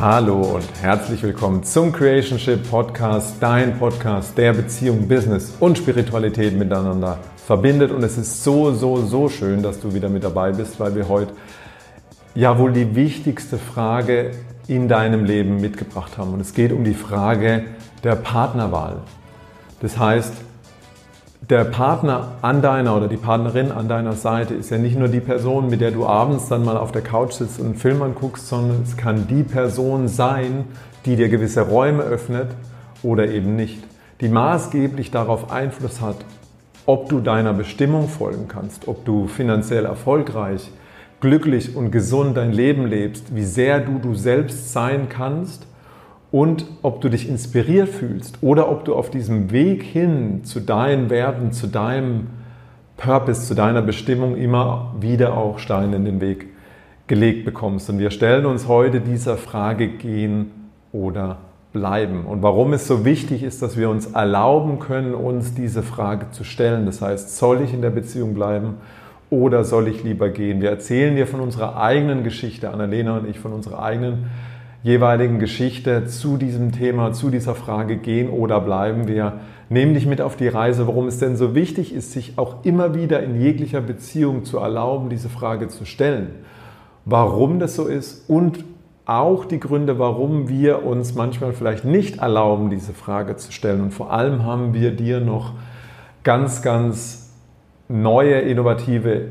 Hallo und herzlich willkommen zum Creationship Podcast, dein Podcast, der Beziehung, Business und Spiritualität miteinander verbindet. Und es ist so, so, so schön, dass du wieder mit dabei bist, weil wir heute ja wohl die wichtigste Frage in deinem Leben mitgebracht haben. Und es geht um die Frage der Partnerwahl. Das heißt, der Partner an deiner oder die Partnerin an deiner Seite ist ja nicht nur die Person, mit der du abends dann mal auf der Couch sitzt und einen Film anguckst, sondern es kann die Person sein, die dir gewisse Räume öffnet oder eben nicht, die maßgeblich darauf Einfluss hat, ob du deiner Bestimmung folgen kannst, ob du finanziell erfolgreich, glücklich und gesund dein Leben lebst, wie sehr du du selbst sein kannst und ob du dich inspiriert fühlst oder ob du auf diesem Weg hin zu deinen Werten, zu deinem Purpose, zu deiner Bestimmung immer wieder auch Steine in den Weg gelegt bekommst. Und wir stellen uns heute dieser Frage gehen oder bleiben. Und warum es so wichtig ist, dass wir uns erlauben können, uns diese Frage zu stellen. Das heißt, soll ich in der Beziehung bleiben oder soll ich lieber gehen? Wir erzählen dir von unserer eigenen Geschichte, Annalena und ich, von unserer eigenen jeweiligen Geschichte zu diesem Thema, zu dieser Frage gehen oder bleiben wir. Nehmen dich mit auf die Reise, warum es denn so wichtig ist, sich auch immer wieder in jeglicher Beziehung zu erlauben, diese Frage zu stellen. Warum das so ist und auch die Gründe, warum wir uns manchmal vielleicht nicht erlauben, diese Frage zu stellen. Und vor allem haben wir dir noch ganz, ganz neue, innovative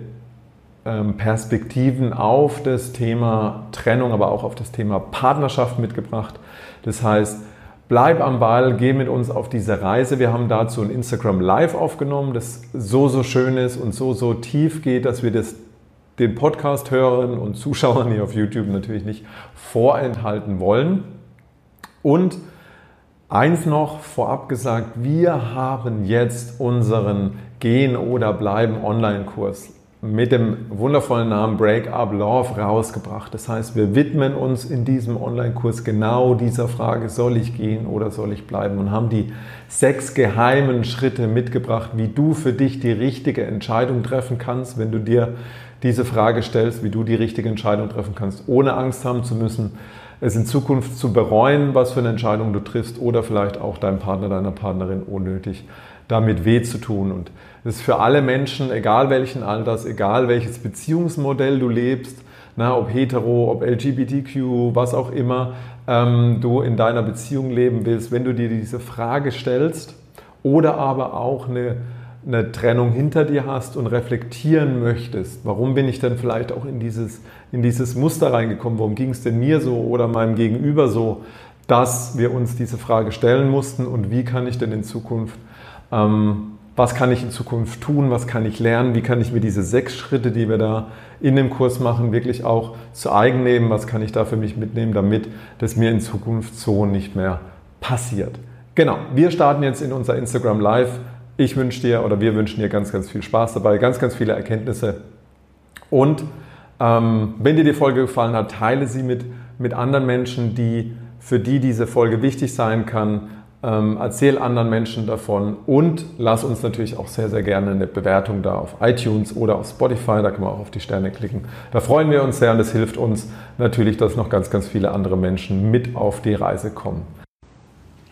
Perspektiven auf das Thema Trennung, aber auch auf das Thema Partnerschaft mitgebracht. Das heißt, bleib am Ball, geh mit uns auf diese Reise. Wir haben dazu ein Instagram Live aufgenommen, das so, so schön ist und so, so tief geht, dass wir das den Podcast-Hörern und Zuschauern hier auf YouTube natürlich nicht vorenthalten wollen. Und eins noch vorab gesagt, wir haben jetzt unseren Gehen oder Bleiben Online-Kurs mit dem wundervollen Namen Break Up Love rausgebracht. Das heißt, wir widmen uns in diesem Online-Kurs genau dieser Frage, soll ich gehen oder soll ich bleiben? Und haben die sechs geheimen Schritte mitgebracht, wie du für dich die richtige Entscheidung treffen kannst, wenn du dir diese Frage stellst, wie du die richtige Entscheidung treffen kannst, ohne Angst haben zu müssen, es in Zukunft zu bereuen, was für eine Entscheidung du triffst oder vielleicht auch deinem Partner, deiner Partnerin unnötig damit weh zu tun. Und das ist für alle Menschen, egal welchen Alters, egal welches Beziehungsmodell du lebst, na, ob hetero, ob LGBTQ, was auch immer ähm, du in deiner Beziehung leben willst, wenn du dir diese Frage stellst oder aber auch eine, eine Trennung hinter dir hast und reflektieren möchtest, warum bin ich denn vielleicht auch in dieses, in dieses Muster reingekommen, warum ging es denn mir so oder meinem Gegenüber so, dass wir uns diese Frage stellen mussten und wie kann ich denn in Zukunft ähm, was kann ich in Zukunft tun, was kann ich lernen, wie kann ich mir diese sechs Schritte, die wir da in dem Kurs machen, wirklich auch zu eigen nehmen, was kann ich da für mich mitnehmen, damit das mir in Zukunft so nicht mehr passiert. Genau, wir starten jetzt in unser Instagram Live. Ich wünsche dir oder wir wünschen dir ganz, ganz viel Spaß dabei, ganz, ganz viele Erkenntnisse. Und ähm, wenn dir die Folge gefallen hat, teile sie mit, mit anderen Menschen, die, für die diese Folge wichtig sein kann ähm, erzähl anderen Menschen davon und lass uns natürlich auch sehr, sehr gerne eine Bewertung da auf iTunes oder auf Spotify. Da kann man auch auf die Sterne klicken. Da freuen wir uns sehr und es hilft uns natürlich, dass noch ganz, ganz viele andere Menschen mit auf die Reise kommen.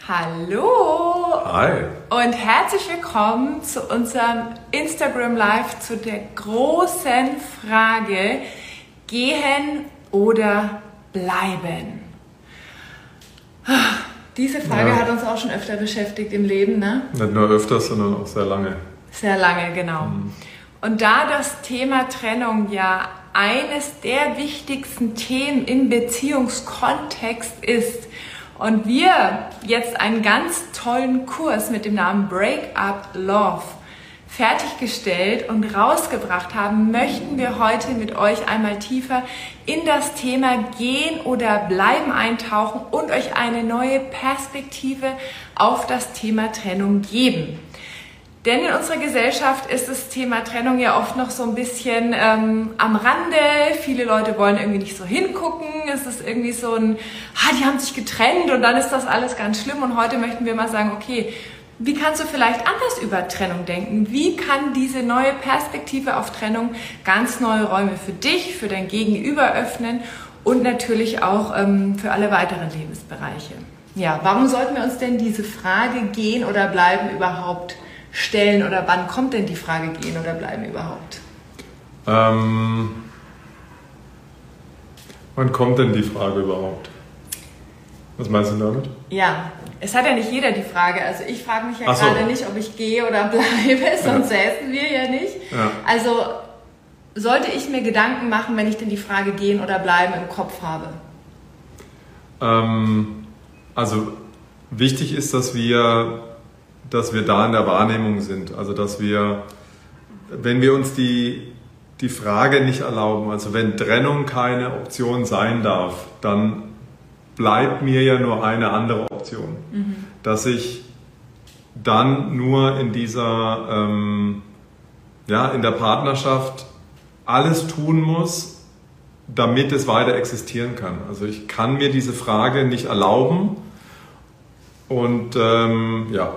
Hallo! Hi! Und herzlich willkommen zu unserem Instagram Live zu der großen Frage: Gehen oder bleiben? Diese Frage ja. hat uns auch schon öfter beschäftigt im Leben, ne? Nicht nur öfter, sondern auch sehr lange. Sehr lange, genau. Mhm. Und da das Thema Trennung ja eines der wichtigsten Themen im Beziehungskontext ist und wir jetzt einen ganz tollen Kurs mit dem Namen Break Up Love fertiggestellt und rausgebracht haben, möchten wir heute mit euch einmal tiefer in das Thema Gehen oder Bleiben eintauchen und euch eine neue Perspektive auf das Thema Trennung geben. Denn in unserer Gesellschaft ist das Thema Trennung ja oft noch so ein bisschen ähm, am Rande. Viele Leute wollen irgendwie nicht so hingucken. Es ist irgendwie so ein, ah, die haben sich getrennt und dann ist das alles ganz schlimm. Und heute möchten wir mal sagen, okay, wie kannst du vielleicht anders über Trennung denken? Wie kann diese neue Perspektive auf Trennung ganz neue Räume für dich, für dein Gegenüber öffnen und natürlich auch ähm, für alle weiteren Lebensbereiche. Ja, warum sollten wir uns denn diese Frage gehen oder bleiben überhaupt stellen oder wann kommt denn die Frage gehen oder bleiben überhaupt? Ähm, wann kommt denn die Frage überhaupt? Was meinst du damit? Ja, es hat ja nicht jeder die Frage. Also ich frage mich ja so. gerade nicht, ob ich gehe oder bleibe, sonst ja. säßen wir ja nicht. Ja. Also sollte ich mir Gedanken machen, wenn ich denn die Frage gehen oder bleiben im Kopf habe? Ähm, also wichtig ist, dass wir, dass wir da in der Wahrnehmung sind. Also dass wir, wenn wir uns die, die Frage nicht erlauben, also wenn Trennung keine Option sein darf, dann bleibt mir ja nur eine andere Option. Mhm. Dass ich dann nur in dieser, ähm, ja, in der Partnerschaft alles tun muss, damit es weiter existieren kann. Also ich kann mir diese Frage nicht erlauben und ähm, ja.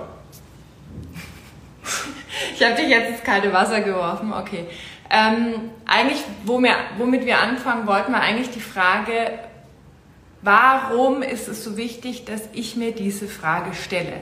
Ich habe dich jetzt ins kalte Wasser geworfen, okay. Ähm, eigentlich, womit wir anfangen wollten, war eigentlich die Frage, warum ist es so wichtig, dass ich mir diese Frage stelle?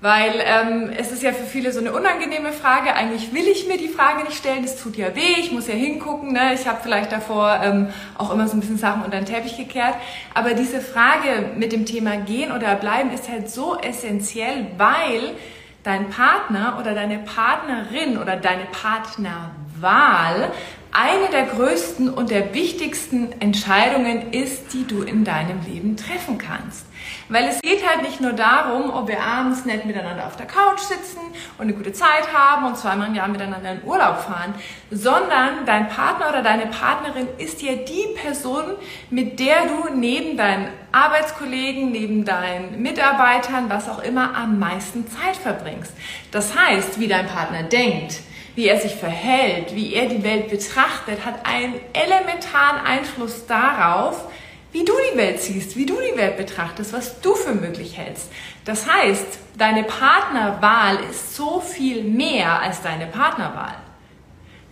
Weil ähm, es ist ja für viele so eine unangenehme Frage. Eigentlich will ich mir die Frage nicht stellen, es tut ja weh, ich muss ja hingucken. Ne? Ich habe vielleicht davor ähm, auch immer so ein bisschen Sachen unter den Teppich gekehrt. Aber diese Frage mit dem Thema gehen oder bleiben ist halt so essentiell, weil dein Partner oder deine Partnerin oder deine Partnerwahl eine der größten und der wichtigsten Entscheidungen ist, die du in deinem Leben treffen kannst. Weil es geht halt nicht nur darum, ob wir abends nett miteinander auf der Couch sitzen und eine gute Zeit haben und zweimal im Jahr miteinander in Urlaub fahren, sondern dein Partner oder deine Partnerin ist ja die Person, mit der du neben deinen Arbeitskollegen, neben deinen Mitarbeitern, was auch immer, am meisten Zeit verbringst. Das heißt, wie dein Partner denkt, wie er sich verhält, wie er die Welt betrachtet, hat einen elementaren Einfluss darauf, wie du die Welt siehst, wie du die Welt betrachtest, was du für möglich hältst. Das heißt, deine Partnerwahl ist so viel mehr als deine Partnerwahl.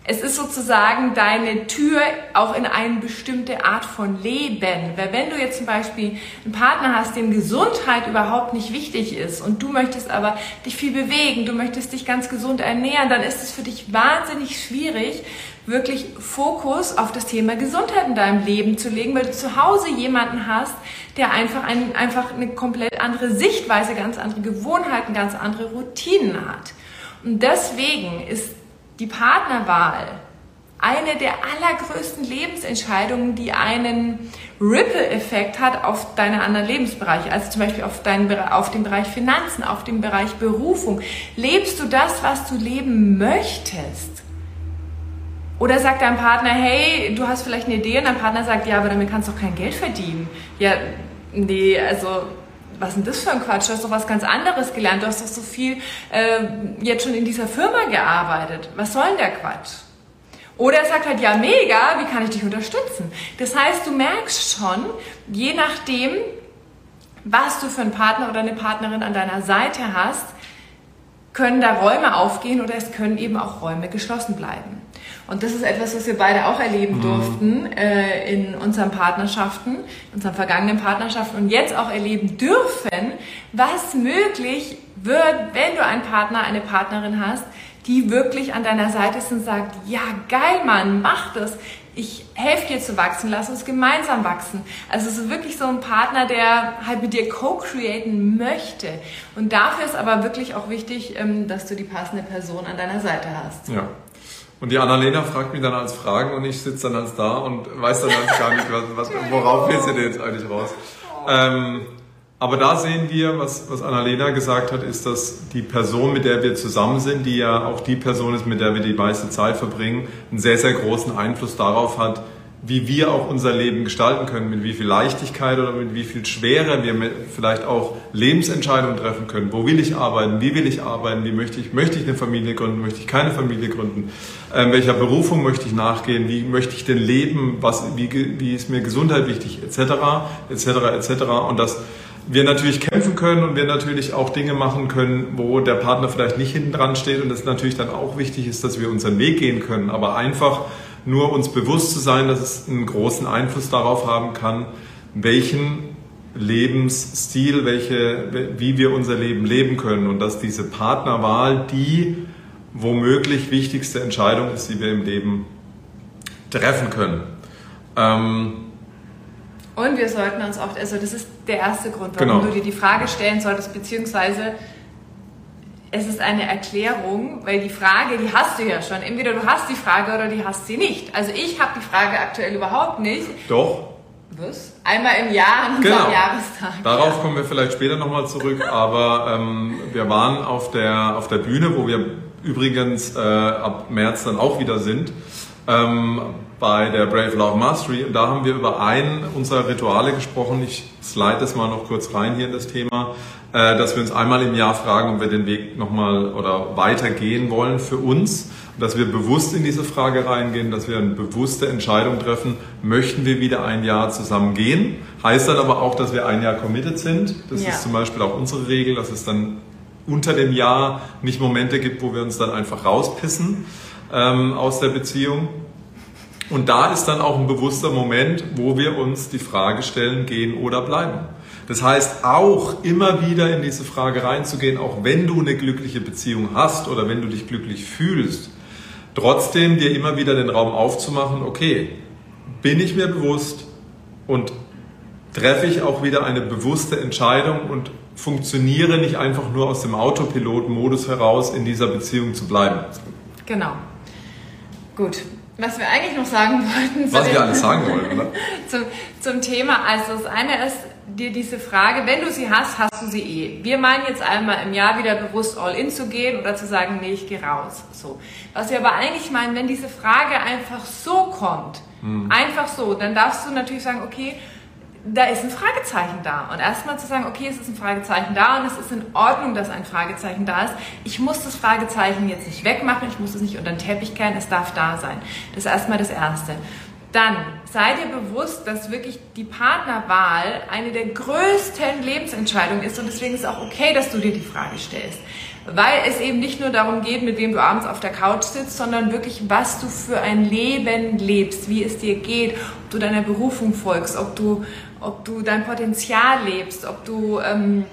Es ist sozusagen deine Tür auch in eine bestimmte Art von Leben. Weil wenn du jetzt zum Beispiel einen Partner hast, dem Gesundheit überhaupt nicht wichtig ist und du möchtest aber dich viel bewegen, du möchtest dich ganz gesund ernähren, dann ist es für dich wahnsinnig schwierig, wirklich Fokus auf das Thema Gesundheit in deinem Leben zu legen, weil du zu Hause jemanden hast, der einfach, ein, einfach eine komplett andere Sichtweise, ganz andere Gewohnheiten, ganz andere Routinen hat. Und deswegen ist die Partnerwahl eine der allergrößten Lebensentscheidungen, die einen Ripple-Effekt hat auf deine anderen Lebensbereiche, also zum Beispiel auf, deinen, auf den Bereich Finanzen, auf den Bereich Berufung. Lebst du das, was du leben möchtest? Oder sagt dein Partner, hey, du hast vielleicht eine Idee und dein Partner sagt, ja, aber damit kannst du doch kein Geld verdienen. Ja, nee, also was ist denn das für ein Quatsch? Du hast doch was ganz anderes gelernt. Du hast doch so viel äh, jetzt schon in dieser Firma gearbeitet. Was soll denn der Quatsch? Oder er sagt halt, ja, mega, wie kann ich dich unterstützen? Das heißt, du merkst schon, je nachdem, was du für einen Partner oder eine Partnerin an deiner Seite hast, können da Räume aufgehen oder es können eben auch Räume geschlossen bleiben. Und das ist etwas, was wir beide auch erleben mhm. durften äh, in unseren Partnerschaften, in unseren vergangenen Partnerschaften und jetzt auch erleben dürfen, was möglich wird, wenn du einen Partner, eine Partnerin hast, die wirklich an deiner Seite ist und sagt, ja geil Mann, mach das. Ich helfe dir zu wachsen, lass uns gemeinsam wachsen. Also es ist wirklich so ein Partner, der halt mit dir co-createn möchte. Und dafür ist aber wirklich auch wichtig, ähm, dass du die passende Person an deiner Seite hast. Ja. Und die Annalena fragt mich dann als Fragen und ich sitze dann als da und weiß dann als gar nicht, was, was, worauf willst du denn jetzt eigentlich raus? Ähm, aber da sehen wir, was, was Annalena gesagt hat, ist, dass die Person, mit der wir zusammen sind, die ja auch die Person ist, mit der wir die meiste Zeit verbringen, einen sehr, sehr großen Einfluss darauf hat, wie wir auch unser Leben gestalten können, mit wie viel Leichtigkeit oder mit wie viel Schwere wir vielleicht auch Lebensentscheidungen treffen können. Wo will ich arbeiten? Wie will ich arbeiten? Wie möchte ich, möchte ich eine Familie gründen? Möchte ich keine Familie gründen? Ähm, welcher Berufung möchte ich nachgehen? Wie möchte ich denn leben? Was, wie, wie ist mir Gesundheit wichtig? Etc., etc., etc. Und dass wir natürlich kämpfen können und wir natürlich auch Dinge machen können, wo der Partner vielleicht nicht hinten dran steht und es natürlich dann auch wichtig ist, dass wir unseren Weg gehen können. Aber einfach nur uns bewusst zu sein, dass es einen großen Einfluss darauf haben kann, welchen Lebensstil, welche, wie wir unser Leben leben können und dass diese Partnerwahl die womöglich wichtigste Entscheidung ist, die wir im Leben treffen können. Ähm, und wir sollten uns oft, also das ist der erste Grund, warum genau. du dir die Frage stellen solltest, beziehungsweise es ist eine Erklärung, weil die Frage, die hast du ja schon. Entweder du hast die Frage oder die hast sie nicht. Also ich habe die Frage aktuell überhaupt nicht. Doch. Was? Einmal im Jahr an unserem genau. Jahrestag. Darauf ja. kommen wir vielleicht später nochmal zurück, aber ähm, wir waren auf der, auf der Bühne, wo wir übrigens äh, ab März dann auch wieder sind, ähm, bei der Brave Love Mastery. Und da haben wir über ein unserer Rituale gesprochen. Ich slide das mal noch kurz rein hier in das Thema, äh, dass wir uns einmal im Jahr fragen, ob wir den Weg nochmal oder weitergehen wollen für uns. dass wir bewusst in diese Frage reingehen, dass wir eine bewusste Entscheidung treffen, möchten wir wieder ein Jahr zusammen gehen. Heißt dann aber auch, dass wir ein Jahr committed sind. Das ja. ist zum Beispiel auch unsere Regel, dass es dann unter dem Jahr nicht Momente gibt, wo wir uns dann einfach rauspissen ähm, aus der Beziehung. Und da ist dann auch ein bewusster Moment, wo wir uns die Frage stellen, gehen oder bleiben. Das heißt, auch immer wieder in diese Frage reinzugehen, auch wenn du eine glückliche Beziehung hast oder wenn du dich glücklich fühlst, trotzdem dir immer wieder den Raum aufzumachen, okay, bin ich mir bewusst und treffe ich auch wieder eine bewusste Entscheidung und funktioniere nicht einfach nur aus dem Autopilot-Modus heraus, in dieser Beziehung zu bleiben. Genau. Gut. Was wir eigentlich noch sagen wollten. Was wir alles sagen wollten, oder? zum, zum Thema. Also das eine ist dir diese Frage, wenn du sie hast, hast du sie eh. Wir meinen jetzt einmal im Jahr wieder bewusst all in zu gehen oder zu sagen, nee, ich gehe raus. So. Was wir aber eigentlich meinen, wenn diese Frage einfach so kommt, hm. einfach so, dann darfst du natürlich sagen, okay, da ist ein Fragezeichen da. Und erstmal zu sagen, okay, es ist ein Fragezeichen da und es ist in Ordnung, dass ein Fragezeichen da ist. Ich muss das Fragezeichen jetzt nicht wegmachen, ich muss es nicht unter den Teppich kehren, es darf da sein. Das ist erstmal das Erste. Dann sei dir bewusst, dass wirklich die Partnerwahl eine der größten Lebensentscheidungen ist und deswegen ist es auch okay, dass du dir die Frage stellst weil es eben nicht nur darum geht, mit wem du abends auf der Couch sitzt, sondern wirklich, was du für ein Leben lebst, wie es dir geht, ob du deiner Berufung folgst, ob du, ob du dein Potenzial lebst, ob du ähm,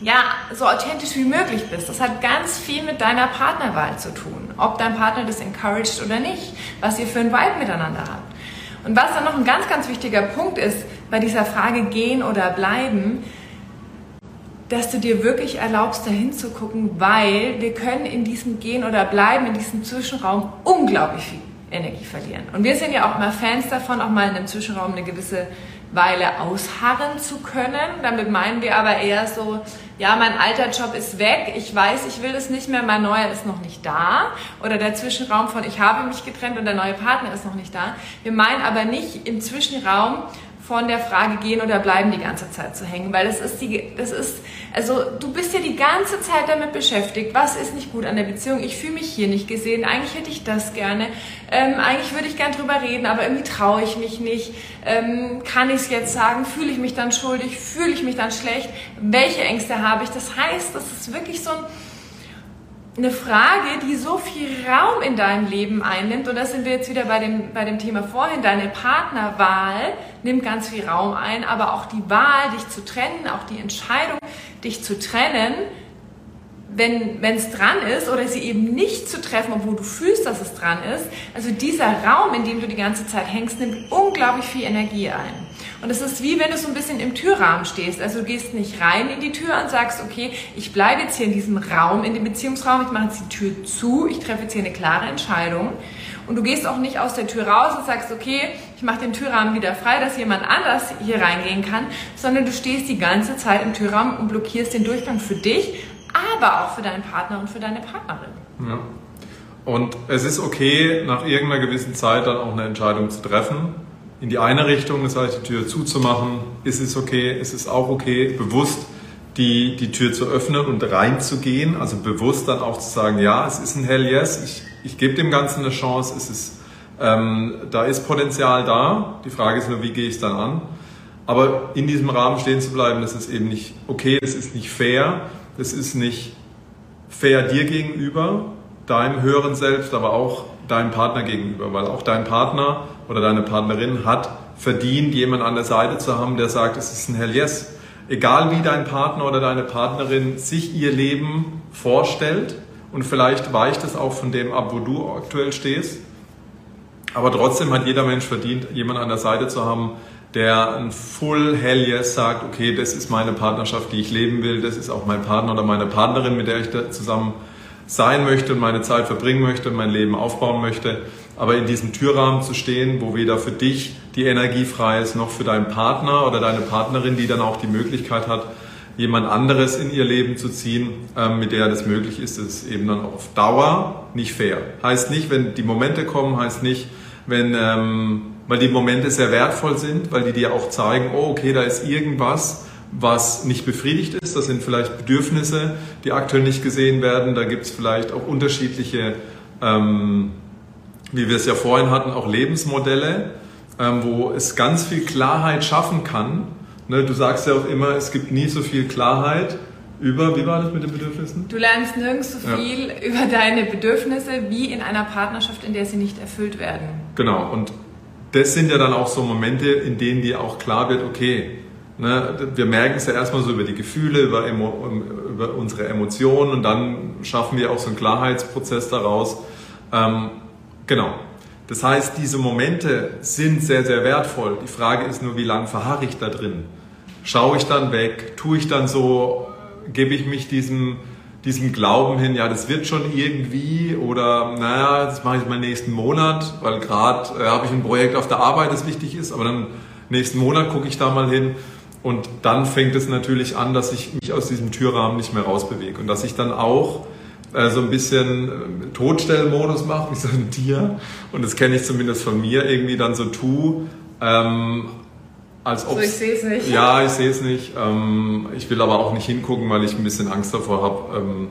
ja so authentisch wie möglich bist. Das hat ganz viel mit deiner Partnerwahl zu tun, ob dein Partner das encouraged oder nicht, was ihr für ein Vibe miteinander habt. Und was dann noch ein ganz, ganz wichtiger Punkt ist bei dieser Frage gehen oder bleiben, dass du dir wirklich erlaubst, dahin zu gucken, weil wir können in diesem Gehen oder Bleiben, in diesem Zwischenraum unglaublich viel Energie verlieren. Und wir sind ja auch mal Fans davon, auch mal in einem Zwischenraum eine gewisse Weile ausharren zu können. Damit meinen wir aber eher so, ja, mein alter Job ist weg, ich weiß, ich will es nicht mehr, mein neuer ist noch nicht da. Oder der Zwischenraum von ich habe mich getrennt und der neue Partner ist noch nicht da. Wir meinen aber nicht im Zwischenraum von der Frage gehen oder bleiben die ganze Zeit zu hängen, weil das ist die, das ist, also du bist ja die ganze Zeit damit beschäftigt, was ist nicht gut an der Beziehung, ich fühle mich hier nicht gesehen, eigentlich hätte ich das gerne, ähm, eigentlich würde ich gern drüber reden, aber irgendwie traue ich mich nicht, ähm, kann ich es jetzt sagen, fühle ich mich dann schuldig, fühle ich mich dann schlecht, welche Ängste habe ich, das heißt, das ist wirklich so ein, eine Frage, die so viel Raum in deinem Leben einnimmt, und da sind wir jetzt wieder bei dem, bei dem Thema vorhin, deine Partnerwahl nimmt ganz viel Raum ein, aber auch die Wahl, dich zu trennen, auch die Entscheidung, dich zu trennen, wenn es dran ist oder sie eben nicht zu treffen, obwohl du fühlst, dass es dran ist. Also dieser Raum, in dem du die ganze Zeit hängst, nimmt unglaublich viel Energie ein. Und es ist wie wenn du so ein bisschen im Türrahmen stehst. Also du gehst nicht rein in die Tür und sagst, okay, ich bleibe jetzt hier in diesem Raum, in dem Beziehungsraum, ich mache jetzt die Tür zu, ich treffe jetzt hier eine klare Entscheidung. Und du gehst auch nicht aus der Tür raus und sagst, okay, ich mache den Türrahmen wieder frei, dass jemand anders hier reingehen kann, sondern du stehst die ganze Zeit im Türrahmen und blockierst den Durchgang für dich, aber auch für deinen Partner und für deine Partnerin. Ja. Und es ist okay, nach irgendeiner gewissen Zeit dann auch eine Entscheidung zu treffen in die eine Richtung, das heißt die Tür zuzumachen, ist es okay, ist es auch okay, bewusst die, die Tür zu öffnen und reinzugehen, also bewusst dann auch zu sagen, ja, es ist ein Hell Yes, ich, ich gebe dem Ganzen eine Chance, es ist, ähm, da ist Potenzial da, die Frage ist nur, wie gehe ich es dann an, aber in diesem Rahmen stehen zu bleiben, das ist eben nicht okay, das ist nicht fair, das ist nicht fair dir gegenüber, deinem höheren Selbst, aber auch deinem Partner gegenüber, weil auch dein Partner oder deine Partnerin hat verdient, jemanden an der Seite zu haben, der sagt, es ist ein Hell Yes. Egal wie dein Partner oder deine Partnerin sich ihr Leben vorstellt und vielleicht weicht es auch von dem ab, wo du aktuell stehst, aber trotzdem hat jeder Mensch verdient, jemanden an der Seite zu haben, der ein Full Hell Yes sagt, okay, das ist meine Partnerschaft, die ich leben will, das ist auch mein Partner oder meine Partnerin, mit der ich zusammen sein möchte und meine Zeit verbringen möchte und mein Leben aufbauen möchte. Aber in diesem Türrahmen zu stehen, wo weder für dich die Energie frei ist, noch für deinen Partner oder deine Partnerin, die dann auch die Möglichkeit hat, jemand anderes in ihr Leben zu ziehen, ähm, mit der das möglich ist, ist eben dann auf Dauer nicht fair. Heißt nicht, wenn die Momente kommen, heißt nicht, wenn, ähm, weil die Momente sehr wertvoll sind, weil die dir auch zeigen, oh, okay, da ist irgendwas, was nicht befriedigt ist. Das sind vielleicht Bedürfnisse, die aktuell nicht gesehen werden. Da gibt es vielleicht auch unterschiedliche, ähm, wie wir es ja vorhin hatten, auch Lebensmodelle, ähm, wo es ganz viel Klarheit schaffen kann. Ne, du sagst ja auch immer, es gibt nie so viel Klarheit über, wie war das mit den Bedürfnissen? Du lernst nirgends so viel ja. über deine Bedürfnisse wie in einer Partnerschaft, in der sie nicht erfüllt werden. Genau, und das sind ja dann auch so Momente, in denen dir auch klar wird, okay, Ne, wir merken es ja erstmal so über die Gefühle, über, Emo, über, unsere Emotionen und dann schaffen wir auch so einen Klarheitsprozess daraus. Ähm, genau. Das heißt, diese Momente sind sehr, sehr wertvoll. Die Frage ist nur, wie lange verharre ich da drin? Schaue ich dann weg? Tue ich dann so? Gebe ich mich diesem, diesem Glauben hin, ja, das wird schon irgendwie oder naja, das mache ich mal nächsten Monat, weil gerade äh, habe ich ein Projekt auf der Arbeit, das wichtig ist, aber dann nächsten Monat gucke ich da mal hin. Und dann fängt es natürlich an, dass ich mich aus diesem Türrahmen nicht mehr rausbewege und dass ich dann auch äh, so ein bisschen äh, Todstellmodus mache, wie so ein Tier. Und das kenne ich zumindest von mir, irgendwie dann so tu, ähm, als ob. So, ich sehe es nicht. Ja, ich sehe es nicht. Ähm, ich will aber auch nicht hingucken, weil ich ein bisschen Angst davor habe, ähm,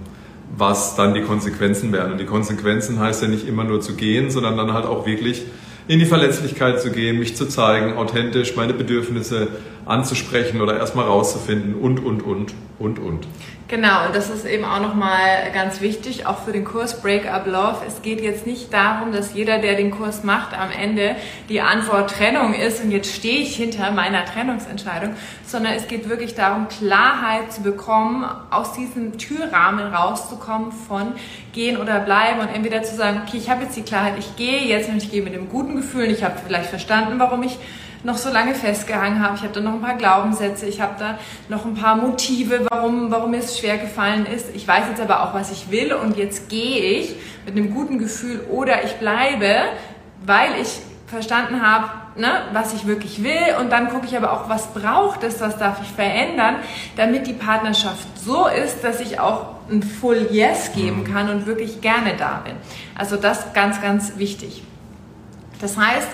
was dann die Konsequenzen werden. Und die Konsequenzen heißt ja nicht immer nur zu gehen, sondern dann halt auch wirklich in die Verletzlichkeit zu gehen, mich zu zeigen, authentisch meine Bedürfnisse anzusprechen oder erstmal rauszufinden und, und, und, und, und. Genau, und das ist eben auch nochmal ganz wichtig, auch für den Kurs Break Up Love. Es geht jetzt nicht darum, dass jeder, der den Kurs macht, am Ende die Antwort Trennung ist und jetzt stehe ich hinter meiner Trennungsentscheidung, sondern es geht wirklich darum, Klarheit zu bekommen, aus diesem Türrahmen rauszukommen von gehen oder bleiben und entweder zu sagen, okay, ich habe jetzt die Klarheit, ich gehe jetzt und ich gehe mit dem guten Gefühl und ich habe vielleicht verstanden, warum ich noch so lange festgehangen habe. Ich habe da noch ein paar Glaubenssätze, ich habe da noch ein paar Motive, warum, warum mir es schwer gefallen ist. Ich weiß jetzt aber auch, was ich will und jetzt gehe ich mit einem guten Gefühl oder ich bleibe, weil ich verstanden habe, ne, was ich wirklich will und dann gucke ich aber auch, was braucht es, was darf ich verändern, damit die Partnerschaft so ist, dass ich auch ein Full Yes geben kann und wirklich gerne da bin. Also das ganz, ganz wichtig. Das heißt,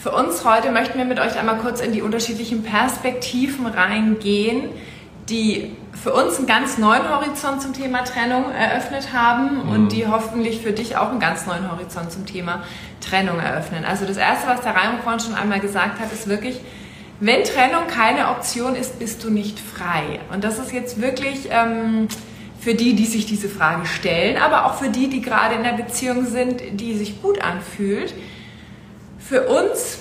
für uns heute möchten wir mit euch einmal kurz in die unterschiedlichen Perspektiven reingehen, die für uns einen ganz neuen Horizont zum Thema Trennung eröffnet haben mhm. und die hoffentlich für dich auch einen ganz neuen Horizont zum Thema Trennung eröffnen. Also das Erste, was der Raimo vorhin schon einmal gesagt hat, ist wirklich, wenn Trennung keine Option ist, bist du nicht frei. Und das ist jetzt wirklich ähm, für die, die sich diese Frage stellen, aber auch für die, die gerade in der Beziehung sind, die sich gut anfühlt für uns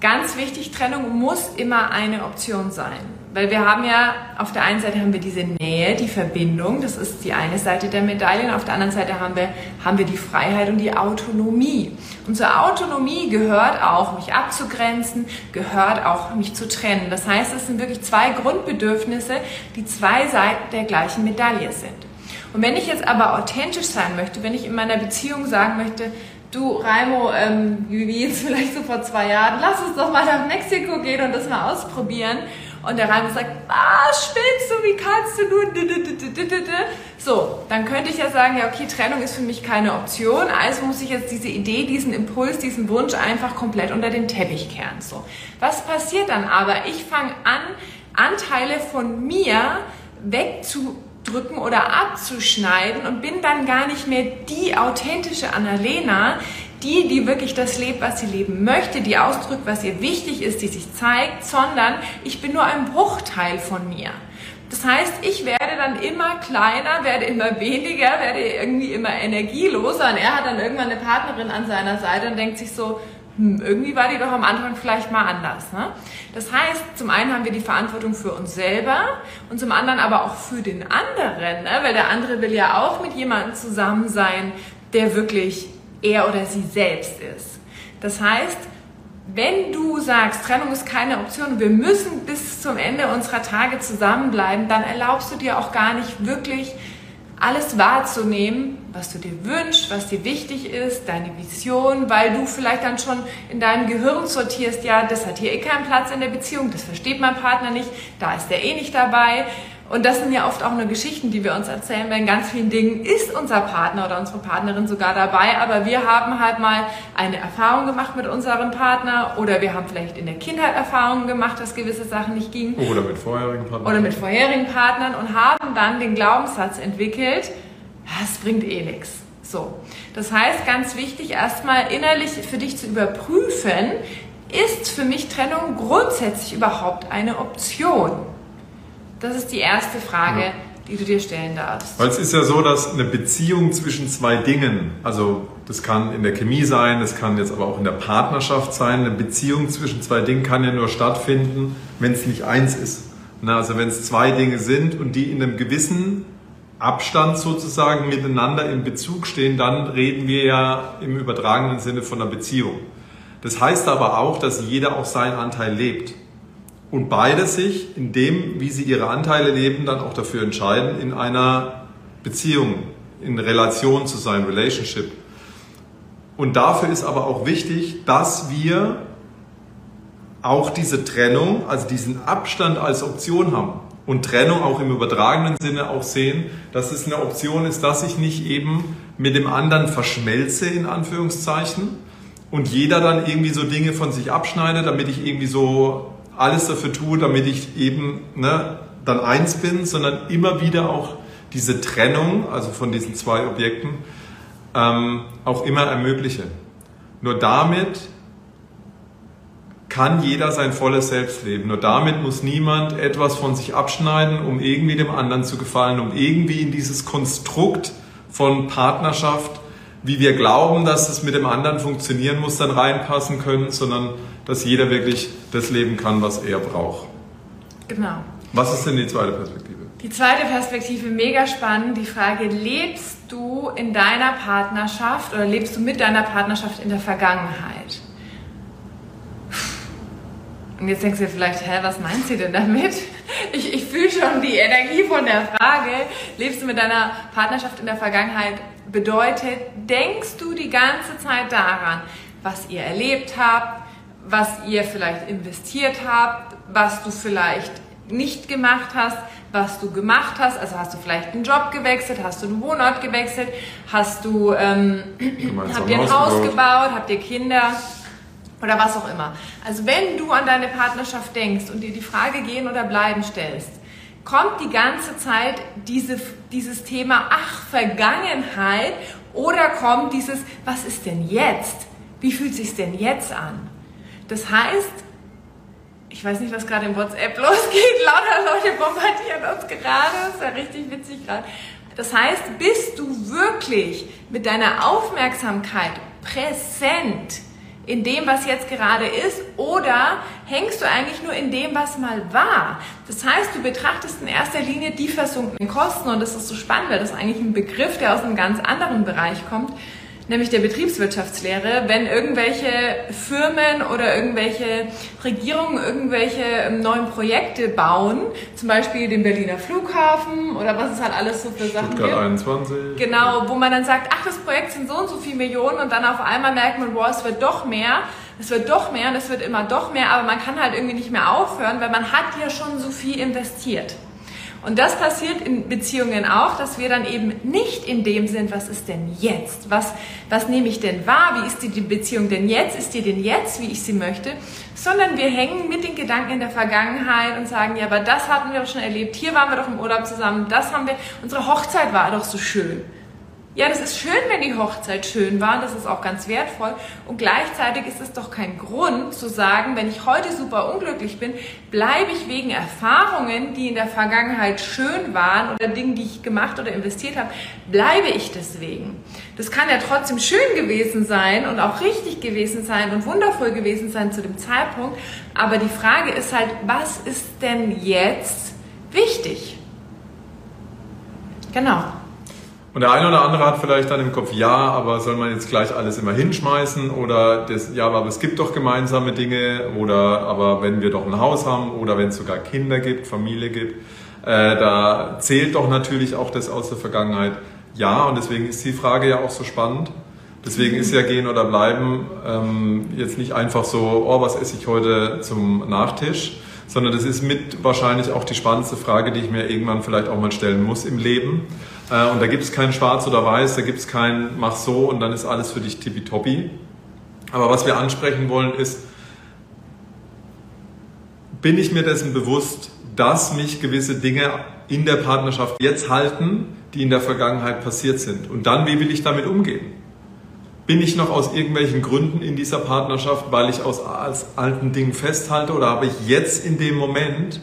ganz wichtig, Trennung muss immer eine Option sein. Weil wir haben ja, auf der einen Seite haben wir diese Nähe, die Verbindung, das ist die eine Seite der Medaille, und auf der anderen Seite haben wir, haben wir die Freiheit und die Autonomie. Und zur Autonomie gehört auch, mich abzugrenzen, gehört auch, mich zu trennen. Das heißt, es sind wirklich zwei Grundbedürfnisse, die zwei Seiten der gleichen Medaille sind. Und wenn ich jetzt aber authentisch sein möchte, wenn ich in meiner Beziehung sagen möchte, du Raimo, ähm, wie jetzt vielleicht so vor zwei Jahren, lass uns doch mal nach Mexiko gehen und das mal ausprobieren. Und der Raimo sagt, ah, spinnst du, wie kannst du nur? So, dann könnte ich ja sagen, ja, okay, Trennung ist für mich keine Option, also muss ich jetzt diese Idee, diesen Impuls, diesen Wunsch einfach komplett unter den Teppich kehren. So, was passiert dann aber? Ich fange an, Anteile von mir wegzu abzudrücken oder abzuschneiden und bin dann gar nicht mehr die authentische Annalena, die, die wirklich das lebt, was sie leben möchte, die ausdrückt, was ihr wichtig ist, die sich zeigt, sondern ich bin nur ein Bruchteil von mir. Das heißt, ich werde dann immer kleiner, werde immer weniger, werde irgendwie immer energieloser und er hat dann irgendwann eine Partnerin an seiner Seite und denkt sich so, hm, irgendwie war die doch am Anfang vielleicht mal anders. Ne? Das heißt, zum einen haben wir die Verantwortung für uns selber und zum anderen aber auch für den anderen, ne? weil der andere will ja auch mit jemandem zusammen sein, der wirklich er oder sie selbst ist. Das heißt, wenn du sagst, Trennung ist keine Option, wir müssen bis zum Ende unserer Tage zusammenbleiben, dann erlaubst du dir auch gar nicht wirklich alles wahrzunehmen, was du dir wünschst, was dir wichtig ist, deine Vision, weil du vielleicht dann schon in deinem Gehirn sortierst, ja, das hat hier eh keinen Platz in der Beziehung, das versteht mein Partner nicht, da ist der eh nicht dabei. Und das sind ja oft auch nur Geschichten, die wir uns erzählen. Bei ganz vielen Dingen ist unser Partner oder unsere Partnerin sogar dabei, aber wir haben halt mal eine Erfahrung gemacht mit unserem Partner oder wir haben vielleicht in der Kindheit Erfahrungen gemacht, dass gewisse Sachen nicht gingen. Oder mit vorherigen Partnern. Oder mit vorherigen Partnern und haben dann den Glaubenssatz entwickelt, das bringt eh nichts. So. Das heißt, ganz wichtig, erstmal innerlich für dich zu überprüfen, ist für mich Trennung grundsätzlich überhaupt eine Option? Das ist die erste Frage, ja. die du dir stellen darfst. Weil es ist ja so, dass eine Beziehung zwischen zwei Dingen, also das kann in der Chemie sein, das kann jetzt aber auch in der Partnerschaft sein, eine Beziehung zwischen zwei Dingen kann ja nur stattfinden, wenn es nicht eins ist. Also wenn es zwei Dinge sind und die in einem gewissen Abstand sozusagen miteinander in Bezug stehen, dann reden wir ja im übertragenen Sinne von einer Beziehung. Das heißt aber auch, dass jeder auch seinen Anteil lebt und beide sich in dem, wie sie ihre Anteile leben, dann auch dafür entscheiden, in einer Beziehung, in Relation zu sein, Relationship. Und dafür ist aber auch wichtig, dass wir auch diese Trennung, also diesen Abstand als Option haben. Und Trennung auch im übertragenen Sinne auch sehen, dass es eine Option ist, dass ich nicht eben mit dem anderen verschmelze, in Anführungszeichen, und jeder dann irgendwie so Dinge von sich abschneidet, damit ich irgendwie so alles dafür tue, damit ich eben ne, dann eins bin, sondern immer wieder auch diese Trennung, also von diesen zwei Objekten, ähm, auch immer ermögliche. Nur damit kann jeder sein volles Selbst leben. Nur damit muss niemand etwas von sich abschneiden, um irgendwie dem anderen zu gefallen, um irgendwie in dieses Konstrukt von Partnerschaft, wie wir glauben, dass es mit dem anderen funktionieren muss, dann reinpassen können, sondern dass jeder wirklich das leben kann, was er braucht. Genau. Was ist denn die zweite Perspektive? Die zweite Perspektive, mega spannend, die Frage, lebst du in deiner Partnerschaft oder lebst du mit deiner Partnerschaft in der Vergangenheit? Und jetzt denkst du dir vielleicht, hä, was meint sie denn damit? Ich, ich fühle schon die Energie von der Frage. Lebst du mit deiner Partnerschaft in der Vergangenheit? Bedeutet, denkst du die ganze Zeit daran, was ihr erlebt habt, was ihr vielleicht investiert habt, was du vielleicht nicht gemacht hast, was du gemacht hast. Also hast du vielleicht einen Job gewechselt, hast du einen Wohnort gewechselt, hast du, ähm, habt ihr ein Haus gebaut, habt ihr Kinder oder was auch immer. Also wenn du an deine Partnerschaft denkst und dir die Frage gehen oder bleiben stellst, kommt die ganze Zeit diese, dieses Thema, ach, Vergangenheit oder kommt dieses, was ist denn jetzt? Wie fühlt sich denn jetzt an? Das heißt, ich weiß nicht, was gerade im WhatsApp losgeht. Lauter Leute bombardieren uns gerade. Das ist ja richtig witzig gerade. Das heißt, bist du wirklich mit deiner Aufmerksamkeit präsent in dem, was jetzt gerade ist, oder hängst du eigentlich nur in dem, was mal war? Das heißt, du betrachtest in erster Linie die versunkenen Kosten und das ist so spannend, weil das ist eigentlich ein Begriff, der aus einem ganz anderen Bereich kommt nämlich der Betriebswirtschaftslehre, wenn irgendwelche Firmen oder irgendwelche Regierungen irgendwelche ähm, neuen Projekte bauen, zum Beispiel den Berliner Flughafen oder was es halt alles so für Sachen Stuttgart gibt. 21. Genau, wo man dann sagt, ach, das Projekt sind so und so viele Millionen und dann auf einmal merkt man, wow, es wird doch mehr, es wird doch mehr und es wird immer doch mehr, aber man kann halt irgendwie nicht mehr aufhören, weil man hat ja schon so viel investiert. Und das passiert in Beziehungen auch, dass wir dann eben nicht in dem sind, was ist denn jetzt? Was, was nehme ich denn wahr? Wie ist die, Beziehung denn jetzt? Ist die denn jetzt, wie ich sie möchte? Sondern wir hängen mit den Gedanken in der Vergangenheit und sagen, ja, aber das hatten wir doch schon erlebt. Hier waren wir doch im Urlaub zusammen. Das haben wir, unsere Hochzeit war doch so schön. Ja, das ist schön, wenn die Hochzeit schön war, das ist auch ganz wertvoll. Und gleichzeitig ist es doch kein Grund zu sagen, wenn ich heute super unglücklich bin, bleibe ich wegen Erfahrungen, die in der Vergangenheit schön waren oder Dingen, die ich gemacht oder investiert habe, bleibe ich deswegen. Das kann ja trotzdem schön gewesen sein und auch richtig gewesen sein und wundervoll gewesen sein zu dem Zeitpunkt. Aber die Frage ist halt, was ist denn jetzt wichtig? Genau. Und der eine oder andere hat vielleicht dann im Kopf, ja, aber soll man jetzt gleich alles immer hinschmeißen oder das, ja, aber es gibt doch gemeinsame Dinge oder aber wenn wir doch ein Haus haben oder wenn es sogar Kinder gibt, Familie gibt, äh, da zählt doch natürlich auch das aus der Vergangenheit. Ja, und deswegen ist die Frage ja auch so spannend. Deswegen ist ja gehen oder bleiben ähm, jetzt nicht einfach so, oh, was esse ich heute zum Nachtisch, sondern das ist mit wahrscheinlich auch die spannendste Frage, die ich mir irgendwann vielleicht auch mal stellen muss im Leben. Äh, und da gibt es kein Schwarz oder Weiß, da gibt es kein Mach so und dann ist alles für dich tippitoppi. Aber was wir ansprechen wollen ist, bin ich mir dessen bewusst, dass mich gewisse Dinge in der Partnerschaft jetzt halten, die in der Vergangenheit passiert sind. Und dann, wie will ich damit umgehen? Bin ich noch aus irgendwelchen Gründen in dieser Partnerschaft, weil ich aus als alten Dingen festhalte oder habe ich jetzt in dem Moment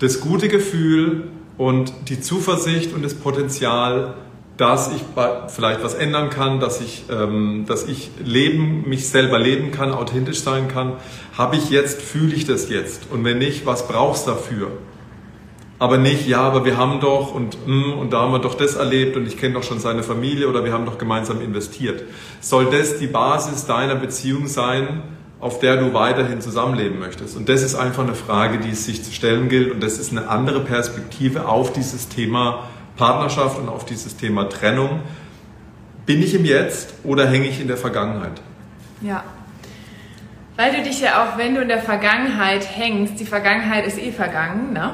das gute Gefühl, und die Zuversicht und das Potenzial, dass ich vielleicht was ändern kann, dass ich, ähm, dass ich leben, mich selber leben kann, authentisch sein kann, habe ich jetzt, fühle ich das jetzt? Und wenn nicht, was brauchst du dafür? Aber nicht, ja, aber wir haben doch und, hm, und da haben wir doch das erlebt und ich kenne doch schon seine Familie oder wir haben doch gemeinsam investiert. Soll das die Basis deiner Beziehung sein, auf der du weiterhin zusammenleben möchtest. Und das ist einfach eine Frage, die es sich zu stellen gilt. Und das ist eine andere Perspektive auf dieses Thema Partnerschaft und auf dieses Thema Trennung. Bin ich im Jetzt oder hänge ich in der Vergangenheit? Ja. Weil du dich ja auch, wenn du in der Vergangenheit hängst, die Vergangenheit ist eh vergangen, ne?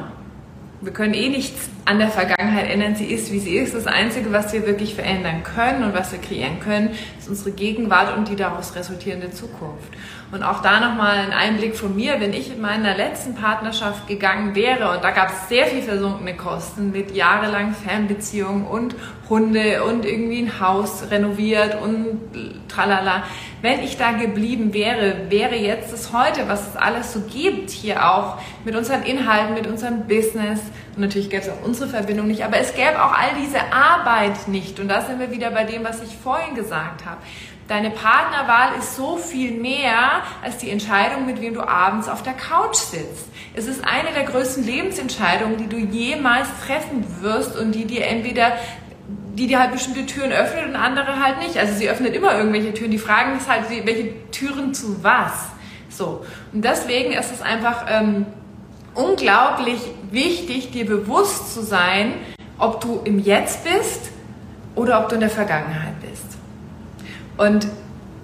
Wir können eh nichts an der Vergangenheit ändern. Sie ist, wie sie ist. Das Einzige, was wir wirklich verändern können und was wir kreieren können, ist unsere Gegenwart und die daraus resultierende Zukunft. Und auch da nochmal ein Einblick von mir, wenn ich in meiner letzten Partnerschaft gegangen wäre, und da gab es sehr viel versunkene Kosten mit jahrelang Fernbeziehungen und Hunde und irgendwie ein Haus renoviert und tralala. Wenn ich da geblieben wäre, wäre jetzt das heute, was es alles so gibt, hier auch mit unseren Inhalten, mit unserem Business, und natürlich gäbe es auch unsere Verbindung nicht, aber es gäbe auch all diese Arbeit nicht. Und da sind wir wieder bei dem, was ich vorhin gesagt habe. Deine Partnerwahl ist so viel mehr als die Entscheidung, mit wem du abends auf der Couch sitzt. Es ist eine der größten Lebensentscheidungen, die du jemals treffen wirst und die dir entweder die dir halt bestimmte Türen öffnet und andere halt nicht. Also sie öffnet immer irgendwelche Türen. Die Frage ist halt, welche Türen zu was. So. Und deswegen ist es einfach ähm, unglaublich wichtig, dir bewusst zu sein, ob du im Jetzt bist oder ob du in der Vergangenheit bist. Und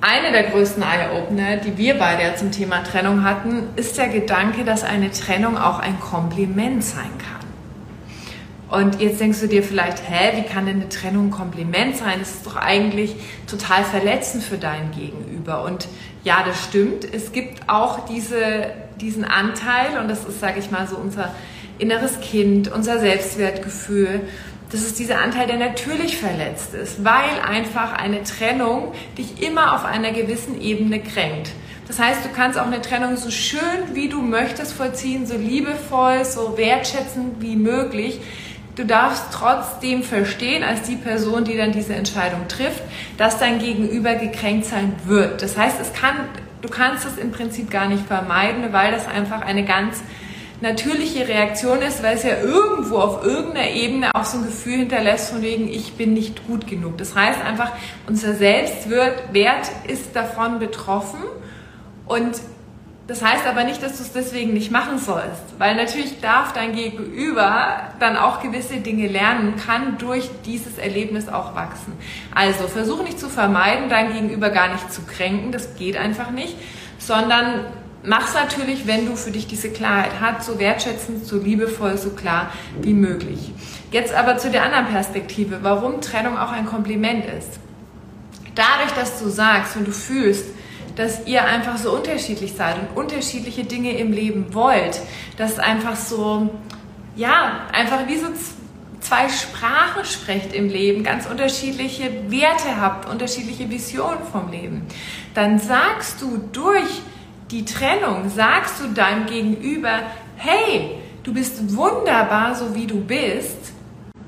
eine der größten Eye-Opener, die wir beide ja zum Thema Trennung hatten, ist der Gedanke, dass eine Trennung auch ein Kompliment sein kann. Und jetzt denkst du dir vielleicht, hä, wie kann denn eine Trennung ein Kompliment sein? Das ist doch eigentlich total verletzend für deinen Gegenüber. Und ja, das stimmt. Es gibt auch diese, diesen Anteil, und das ist, sage ich mal, so unser inneres Kind, unser Selbstwertgefühl das ist dieser Anteil, der natürlich verletzt ist, weil einfach eine Trennung dich immer auf einer gewissen Ebene kränkt. Das heißt, du kannst auch eine Trennung so schön wie du möchtest vollziehen, so liebevoll, so wertschätzend wie möglich. Du darfst trotzdem verstehen, als die Person, die dann diese Entscheidung trifft, dass dein Gegenüber gekränkt sein wird. Das heißt, es kann, du kannst es im Prinzip gar nicht vermeiden, weil das einfach eine ganz natürliche Reaktion ist, weil es ja irgendwo auf irgendeiner Ebene auch so ein Gefühl hinterlässt von wegen, ich bin nicht gut genug. Das heißt einfach, unser Selbstwert ist davon betroffen und das heißt aber nicht, dass du es deswegen nicht machen sollst, weil natürlich darf dein Gegenüber dann auch gewisse Dinge lernen, kann durch dieses Erlebnis auch wachsen. Also versuche nicht zu vermeiden, dein Gegenüber gar nicht zu kränken, das geht einfach nicht, sondern Mach's natürlich, wenn du für dich diese Klarheit hast, so wertschätzend, so liebevoll, so klar wie möglich. Jetzt aber zu der anderen Perspektive, warum Trennung auch ein Kompliment ist. Dadurch, dass du sagst und du fühlst, dass ihr einfach so unterschiedlich seid und unterschiedliche Dinge im Leben wollt, dass einfach so, ja, einfach wie so zwei Sprachen sprecht im Leben, ganz unterschiedliche Werte habt, unterschiedliche Visionen vom Leben, dann sagst du durch die Trennung, sagst du deinem Gegenüber, hey, du bist wunderbar, so wie du bist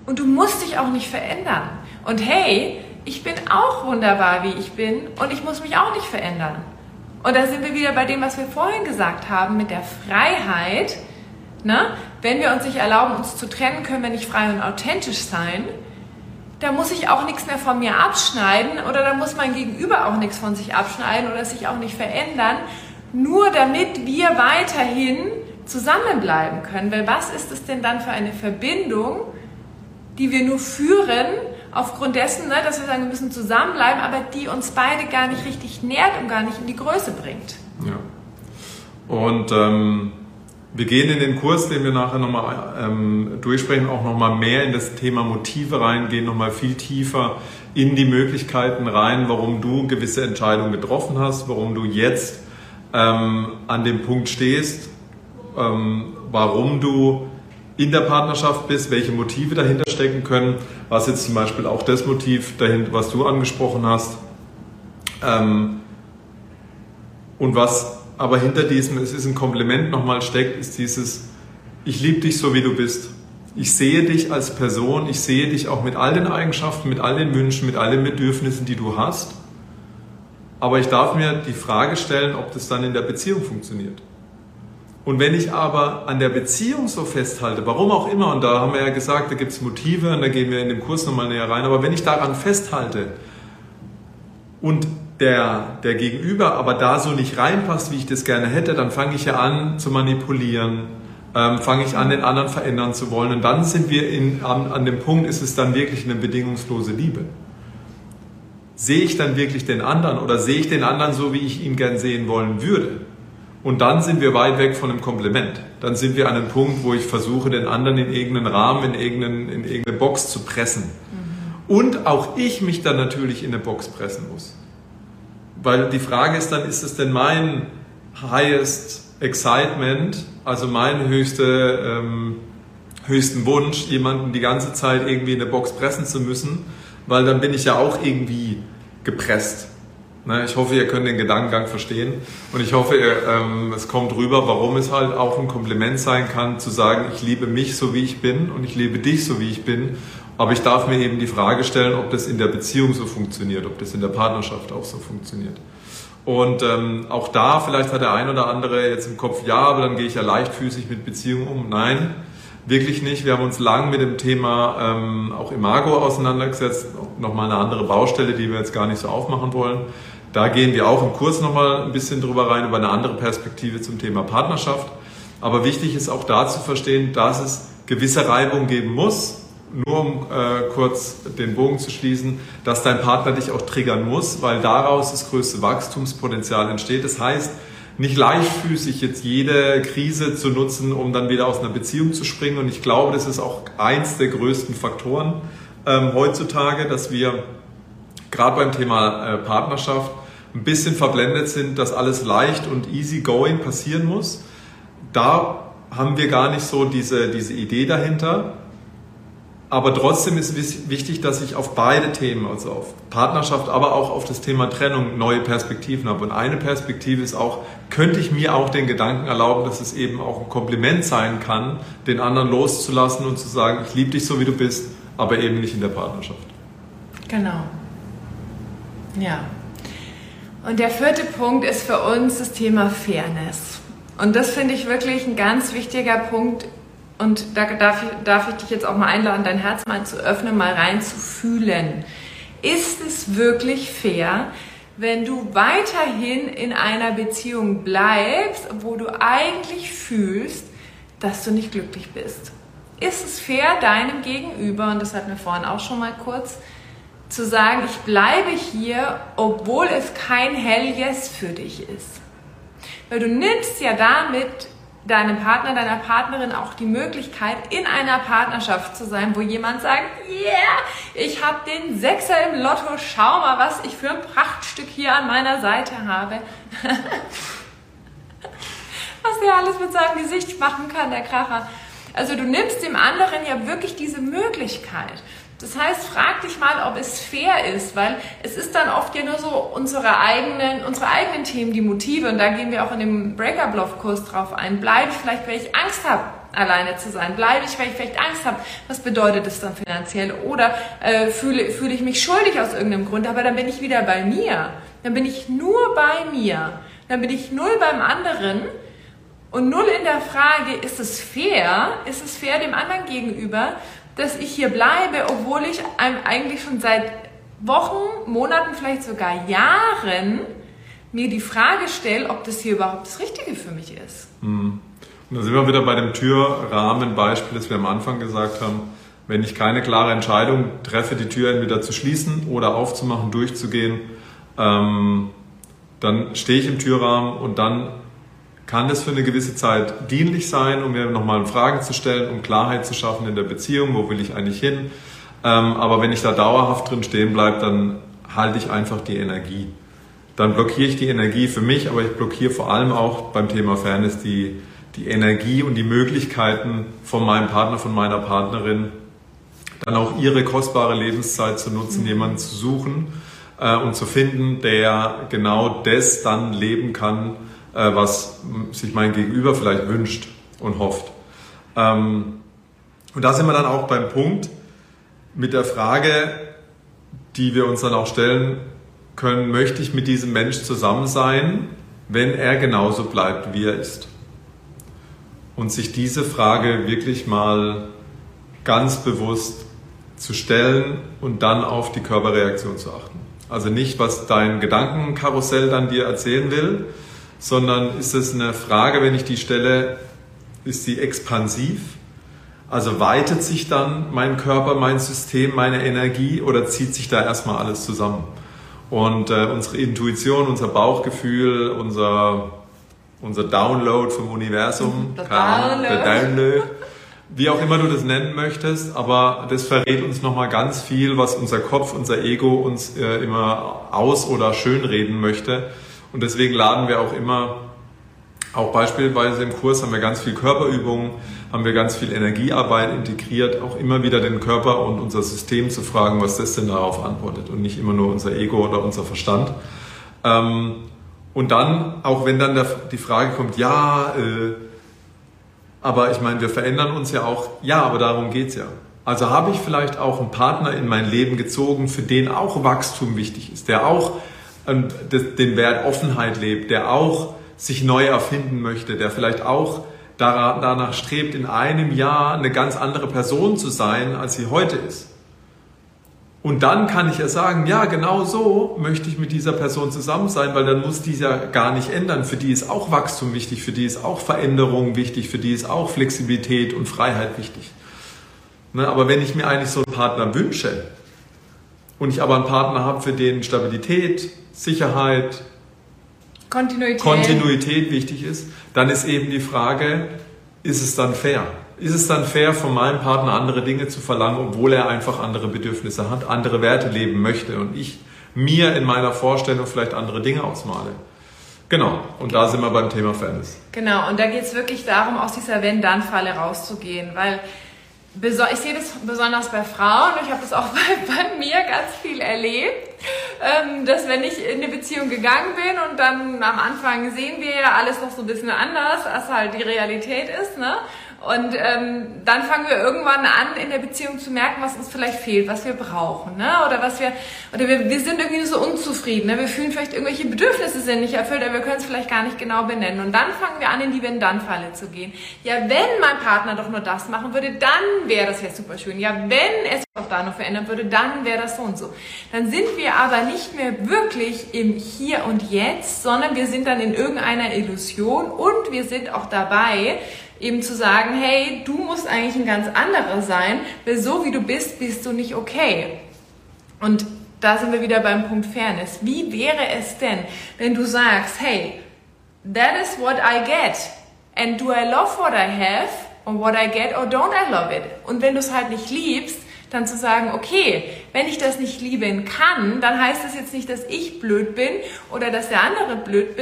und du musst dich auch nicht verändern. Und hey, ich bin auch wunderbar, wie ich bin und ich muss mich auch nicht verändern. Und da sind wir wieder bei dem, was wir vorhin gesagt haben, mit der Freiheit. Ne? Wenn wir uns nicht erlauben, uns zu trennen, können wir nicht frei und authentisch sein. Da muss ich auch nichts mehr von mir abschneiden oder da muss mein Gegenüber auch nichts von sich abschneiden oder sich auch nicht verändern, nur damit wir weiterhin zusammenbleiben können. Weil was ist es denn dann für eine Verbindung, die wir nur führen, aufgrund dessen, ne, dass wir sagen, wir müssen zusammenbleiben, aber die uns beide gar nicht richtig nährt und gar nicht in die Größe bringt. Ja. Und ähm, wir gehen in den Kurs, den wir nachher nochmal ähm, durchsprechen, auch nochmal mehr in das Thema Motive rein, gehen nochmal viel tiefer in die Möglichkeiten rein, warum du gewisse Entscheidungen getroffen hast, warum du jetzt ähm, an dem Punkt stehst, ähm, warum du in der Partnerschaft bist, welche Motive dahinter stecken können, was jetzt zum Beispiel auch das Motiv dahinter, was du angesprochen hast. Ähm, und was aber hinter diesem, es ist ein Kompliment nochmal steckt, ist dieses, ich liebe dich so wie du bist. Ich sehe dich als Person, ich sehe dich auch mit all den Eigenschaften, mit all den Wünschen, mit all den Bedürfnissen, die du hast. Aber ich darf mir die Frage stellen, ob das dann in der Beziehung funktioniert. Und wenn ich aber an der Beziehung so festhalte, warum auch immer, und da haben wir ja gesagt, da gibt es Motive, und da gehen wir in dem Kurs nochmal näher rein, aber wenn ich daran festhalte und der, der Gegenüber aber da so nicht reinpasst, wie ich das gerne hätte, dann fange ich ja an zu manipulieren, ähm, fange ich an, den anderen verändern zu wollen. Und dann sind wir in, an, an dem Punkt, ist es dann wirklich eine bedingungslose Liebe. Sehe ich dann wirklich den anderen oder sehe ich den anderen so, wie ich ihn gern sehen wollen würde? Und dann sind wir weit weg von einem Kompliment. Dann sind wir an einem Punkt, wo ich versuche, den anderen in irgendeinen Rahmen, in, irgendeinen, in irgendeine Box zu pressen. Mhm. Und auch ich mich dann natürlich in eine Box pressen muss. Weil die Frage ist dann, ist es denn mein highest excitement, also mein höchste, ähm, höchsten Wunsch, jemanden die ganze Zeit irgendwie in eine Box pressen zu müssen? Weil dann bin ich ja auch irgendwie gepresst. Ne, ich hoffe, ihr könnt den Gedankengang verstehen und ich hoffe, ähm, es kommt rüber, warum es halt auch ein Kompliment sein kann, zu sagen, ich liebe mich so wie ich bin und ich liebe dich so wie ich bin, aber ich darf mir eben die Frage stellen, ob das in der Beziehung so funktioniert, ob das in der Partnerschaft auch so funktioniert. Und ähm, auch da, vielleicht hat der ein oder andere jetzt im Kopf, ja, aber dann gehe ich ja leichtfüßig mit Beziehungen um. Nein, wirklich nicht. Wir haben uns lang mit dem Thema ähm, auch Imago auseinandergesetzt. Nochmal eine andere Baustelle, die wir jetzt gar nicht so aufmachen wollen. Da gehen wir auch im Kurs nochmal ein bisschen drüber rein, über eine andere Perspektive zum Thema Partnerschaft. Aber wichtig ist auch da zu verstehen, dass es gewisse Reibung geben muss, nur um äh, kurz den Bogen zu schließen, dass dein Partner dich auch triggern muss, weil daraus das größte Wachstumspotenzial entsteht. Das heißt, nicht leichtfüßig jetzt jede Krise zu nutzen, um dann wieder aus einer Beziehung zu springen. Und ich glaube, das ist auch eins der größten Faktoren ähm, heutzutage, dass wir gerade beim Thema äh, Partnerschaft ein bisschen verblendet sind, dass alles leicht und easy going passieren muss. Da haben wir gar nicht so diese, diese Idee dahinter. Aber trotzdem ist wichtig, dass ich auf beide Themen, also auf Partnerschaft, aber auch auf das Thema Trennung neue Perspektiven habe. Und eine Perspektive ist auch, könnte ich mir auch den Gedanken erlauben, dass es eben auch ein Kompliment sein kann, den anderen loszulassen und zu sagen, ich liebe dich so, wie du bist, aber eben nicht in der Partnerschaft. Genau. Ja. Und der vierte Punkt ist für uns das Thema Fairness. Und das finde ich wirklich ein ganz wichtiger Punkt. Und da darf ich, darf ich dich jetzt auch mal einladen, dein Herz mal zu öffnen, mal reinzufühlen. Ist es wirklich fair, wenn du weiterhin in einer Beziehung bleibst, wo du eigentlich fühlst, dass du nicht glücklich bist? Ist es fair deinem Gegenüber, und das hatten wir vorhin auch schon mal kurz, zu sagen, ich bleibe hier, obwohl es kein Hell Yes für dich ist. Weil du nimmst ja damit deinem Partner, deiner Partnerin auch die Möglichkeit, in einer Partnerschaft zu sein, wo jemand sagt, yeah, ich habe den Sechser im Lotto, schau mal, was ich für ein Prachtstück hier an meiner Seite habe. was der alles mit seinem Gesicht machen kann, der Kracher. Also du nimmst dem anderen ja wirklich diese Möglichkeit. Das heißt, frag dich mal, ob es fair ist, weil es ist dann oft ja nur so unsere eigenen, unsere eigenen Themen, die Motive, und da gehen wir auch in dem Breakup-Love-Kurs drauf ein. Bleibe ich vielleicht, weil ich Angst habe, alleine zu sein? Bleibe ich, weil ich vielleicht Angst habe? Was bedeutet das dann finanziell? Oder äh, fühle, fühle ich mich schuldig aus irgendeinem Grund, aber dann bin ich wieder bei mir. Dann bin ich nur bei mir. Dann bin ich null beim anderen und null in der Frage, ist es fair? Ist es fair dem anderen gegenüber? Dass ich hier bleibe, obwohl ich eigentlich schon seit Wochen, Monaten, vielleicht sogar Jahren mir die Frage stelle, ob das hier überhaupt das Richtige für mich ist. Mhm. Und da sind wir wieder bei dem Türrahmenbeispiel, das wir am Anfang gesagt haben. Wenn ich keine klare Entscheidung treffe, die Tür entweder zu schließen oder aufzumachen, durchzugehen, ähm, dann stehe ich im Türrahmen und dann kann es für eine gewisse Zeit dienlich sein, um mir nochmal Fragen zu stellen, um Klarheit zu schaffen in der Beziehung, wo will ich eigentlich hin. Ähm, aber wenn ich da dauerhaft drin stehen bleibe, dann halte ich einfach die Energie. Dann blockiere ich die Energie für mich, aber ich blockiere vor allem auch beim Thema Fairness die, die Energie und die Möglichkeiten von meinem Partner, von meiner Partnerin, dann auch ihre kostbare Lebenszeit zu nutzen, mhm. jemanden zu suchen äh, und zu finden, der genau das dann leben kann, was sich mein Gegenüber vielleicht wünscht und hofft. Ähm, und da sind wir dann auch beim Punkt mit der Frage, die wir uns dann auch stellen können, möchte ich mit diesem Mensch zusammen sein, wenn er genauso bleibt, wie er ist? Und sich diese Frage wirklich mal ganz bewusst zu stellen und dann auf die Körperreaktion zu achten. Also nicht, was dein Gedankenkarussell dann dir erzählen will, sondern ist es eine Frage, wenn ich die stelle, ist sie expansiv? Also weitet sich dann mein Körper, mein System, meine Energie oder zieht sich da erstmal alles zusammen? Und äh, unsere Intuition, unser Bauchgefühl, unser, unser Download vom Universum, der Download. Download, wie auch immer du das nennen möchtest, aber das verrät uns nochmal ganz viel, was unser Kopf, unser Ego uns äh, immer aus- oder schönreden möchte und deswegen laden wir auch immer, auch beispielsweise im Kurs haben wir ganz viel Körperübungen, haben wir ganz viel Energiearbeit integriert, auch immer wieder den Körper und unser System zu fragen, was das denn darauf antwortet und nicht immer nur unser Ego oder unser Verstand. Ähm, und dann, auch wenn dann die Frage kommt, ja, äh, aber ich meine, wir verändern uns ja auch, ja, aber darum geht es ja. Also habe ich vielleicht auch einen Partner in mein Leben gezogen, für den auch Wachstum wichtig ist, der auch und den Wert Offenheit lebt, der auch sich neu erfinden möchte, der vielleicht auch danach strebt, in einem Jahr eine ganz andere Person zu sein, als sie heute ist. Und dann kann ich ja sagen, ja, genau so möchte ich mit dieser Person zusammen sein, weil dann muss die ja gar nicht ändern. Für die ist auch Wachstum wichtig, für die ist auch Veränderung wichtig, für die ist auch Flexibilität und Freiheit wichtig. Ne, aber wenn ich mir eigentlich so einen Partner wünsche und ich aber einen Partner habe, für den Stabilität, Sicherheit, Kontinuität. Kontinuität wichtig ist, dann ist eben die Frage, ist es dann fair? Ist es dann fair, von meinem Partner andere Dinge zu verlangen, obwohl er einfach andere Bedürfnisse hat, andere Werte leben möchte und ich mir in meiner Vorstellung vielleicht andere Dinge ausmale? Genau, und da sind wir beim Thema Fairness. Genau, und da geht es wirklich darum, aus dieser Wenn-Dann-Falle rauszugehen, weil ich sehe das besonders bei Frauen, ich habe das auch bei, bei, mir ganz viel erlebt, ähm, dass wenn ich in eine Beziehung gegangen bin und dann am Anfang sehen wir ja alles noch so ein bisschen anders, als halt die Realität ist, ne? Und ähm, dann fangen wir irgendwann an, in der Beziehung zu merken, was uns vielleicht fehlt, was wir brauchen, ne? Oder was wir, oder wir, wir sind irgendwie so unzufrieden, ne? Wir fühlen vielleicht irgendwelche Bedürfnisse sind nicht erfüllt, aber wir können es vielleicht gar nicht genau benennen. Und dann fangen wir an, in die Wenn-Dann-Falle zu gehen. Ja, wenn mein Partner doch nur das machen würde, dann wäre das ja super schön. Ja, wenn es auch da noch verändern würde, dann wäre das so und so. Dann sind wir aber nicht mehr wirklich im Hier und Jetzt, sondern wir sind dann in irgendeiner Illusion und wir sind auch dabei, eben zu sagen, hey, du musst eigentlich ein ganz anderer sein, weil so wie du bist, bist du nicht okay. Und da sind wir wieder beim Punkt Fairness. Wie wäre es denn, wenn du sagst, hey, that is what I get and do I love what I have or what I get or don't I love it? Und wenn du es halt nicht liebst, dann zu sagen, okay, wenn ich das nicht lieben kann, dann heißt das jetzt nicht, dass ich blöd bin oder dass der andere blöd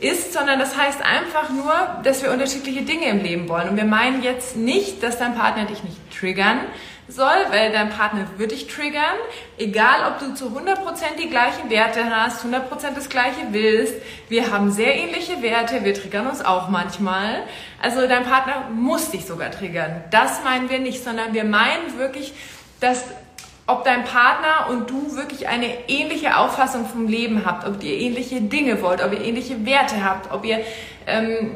ist, sondern das heißt einfach nur, dass wir unterschiedliche Dinge im Leben wollen. Und wir meinen jetzt nicht, dass dein Partner dich nicht triggern soll, weil dein Partner wird dich triggern, egal ob du zu 100% die gleichen Werte hast, 100% das gleiche willst. Wir haben sehr ähnliche Werte, wir triggern uns auch manchmal. Also dein Partner muss dich sogar triggern. Das meinen wir nicht, sondern wir meinen wirklich, dass ob dein Partner und du wirklich eine ähnliche Auffassung vom Leben habt, ob ihr ähnliche Dinge wollt, ob ihr ähnliche Werte habt, ob ihr ähm,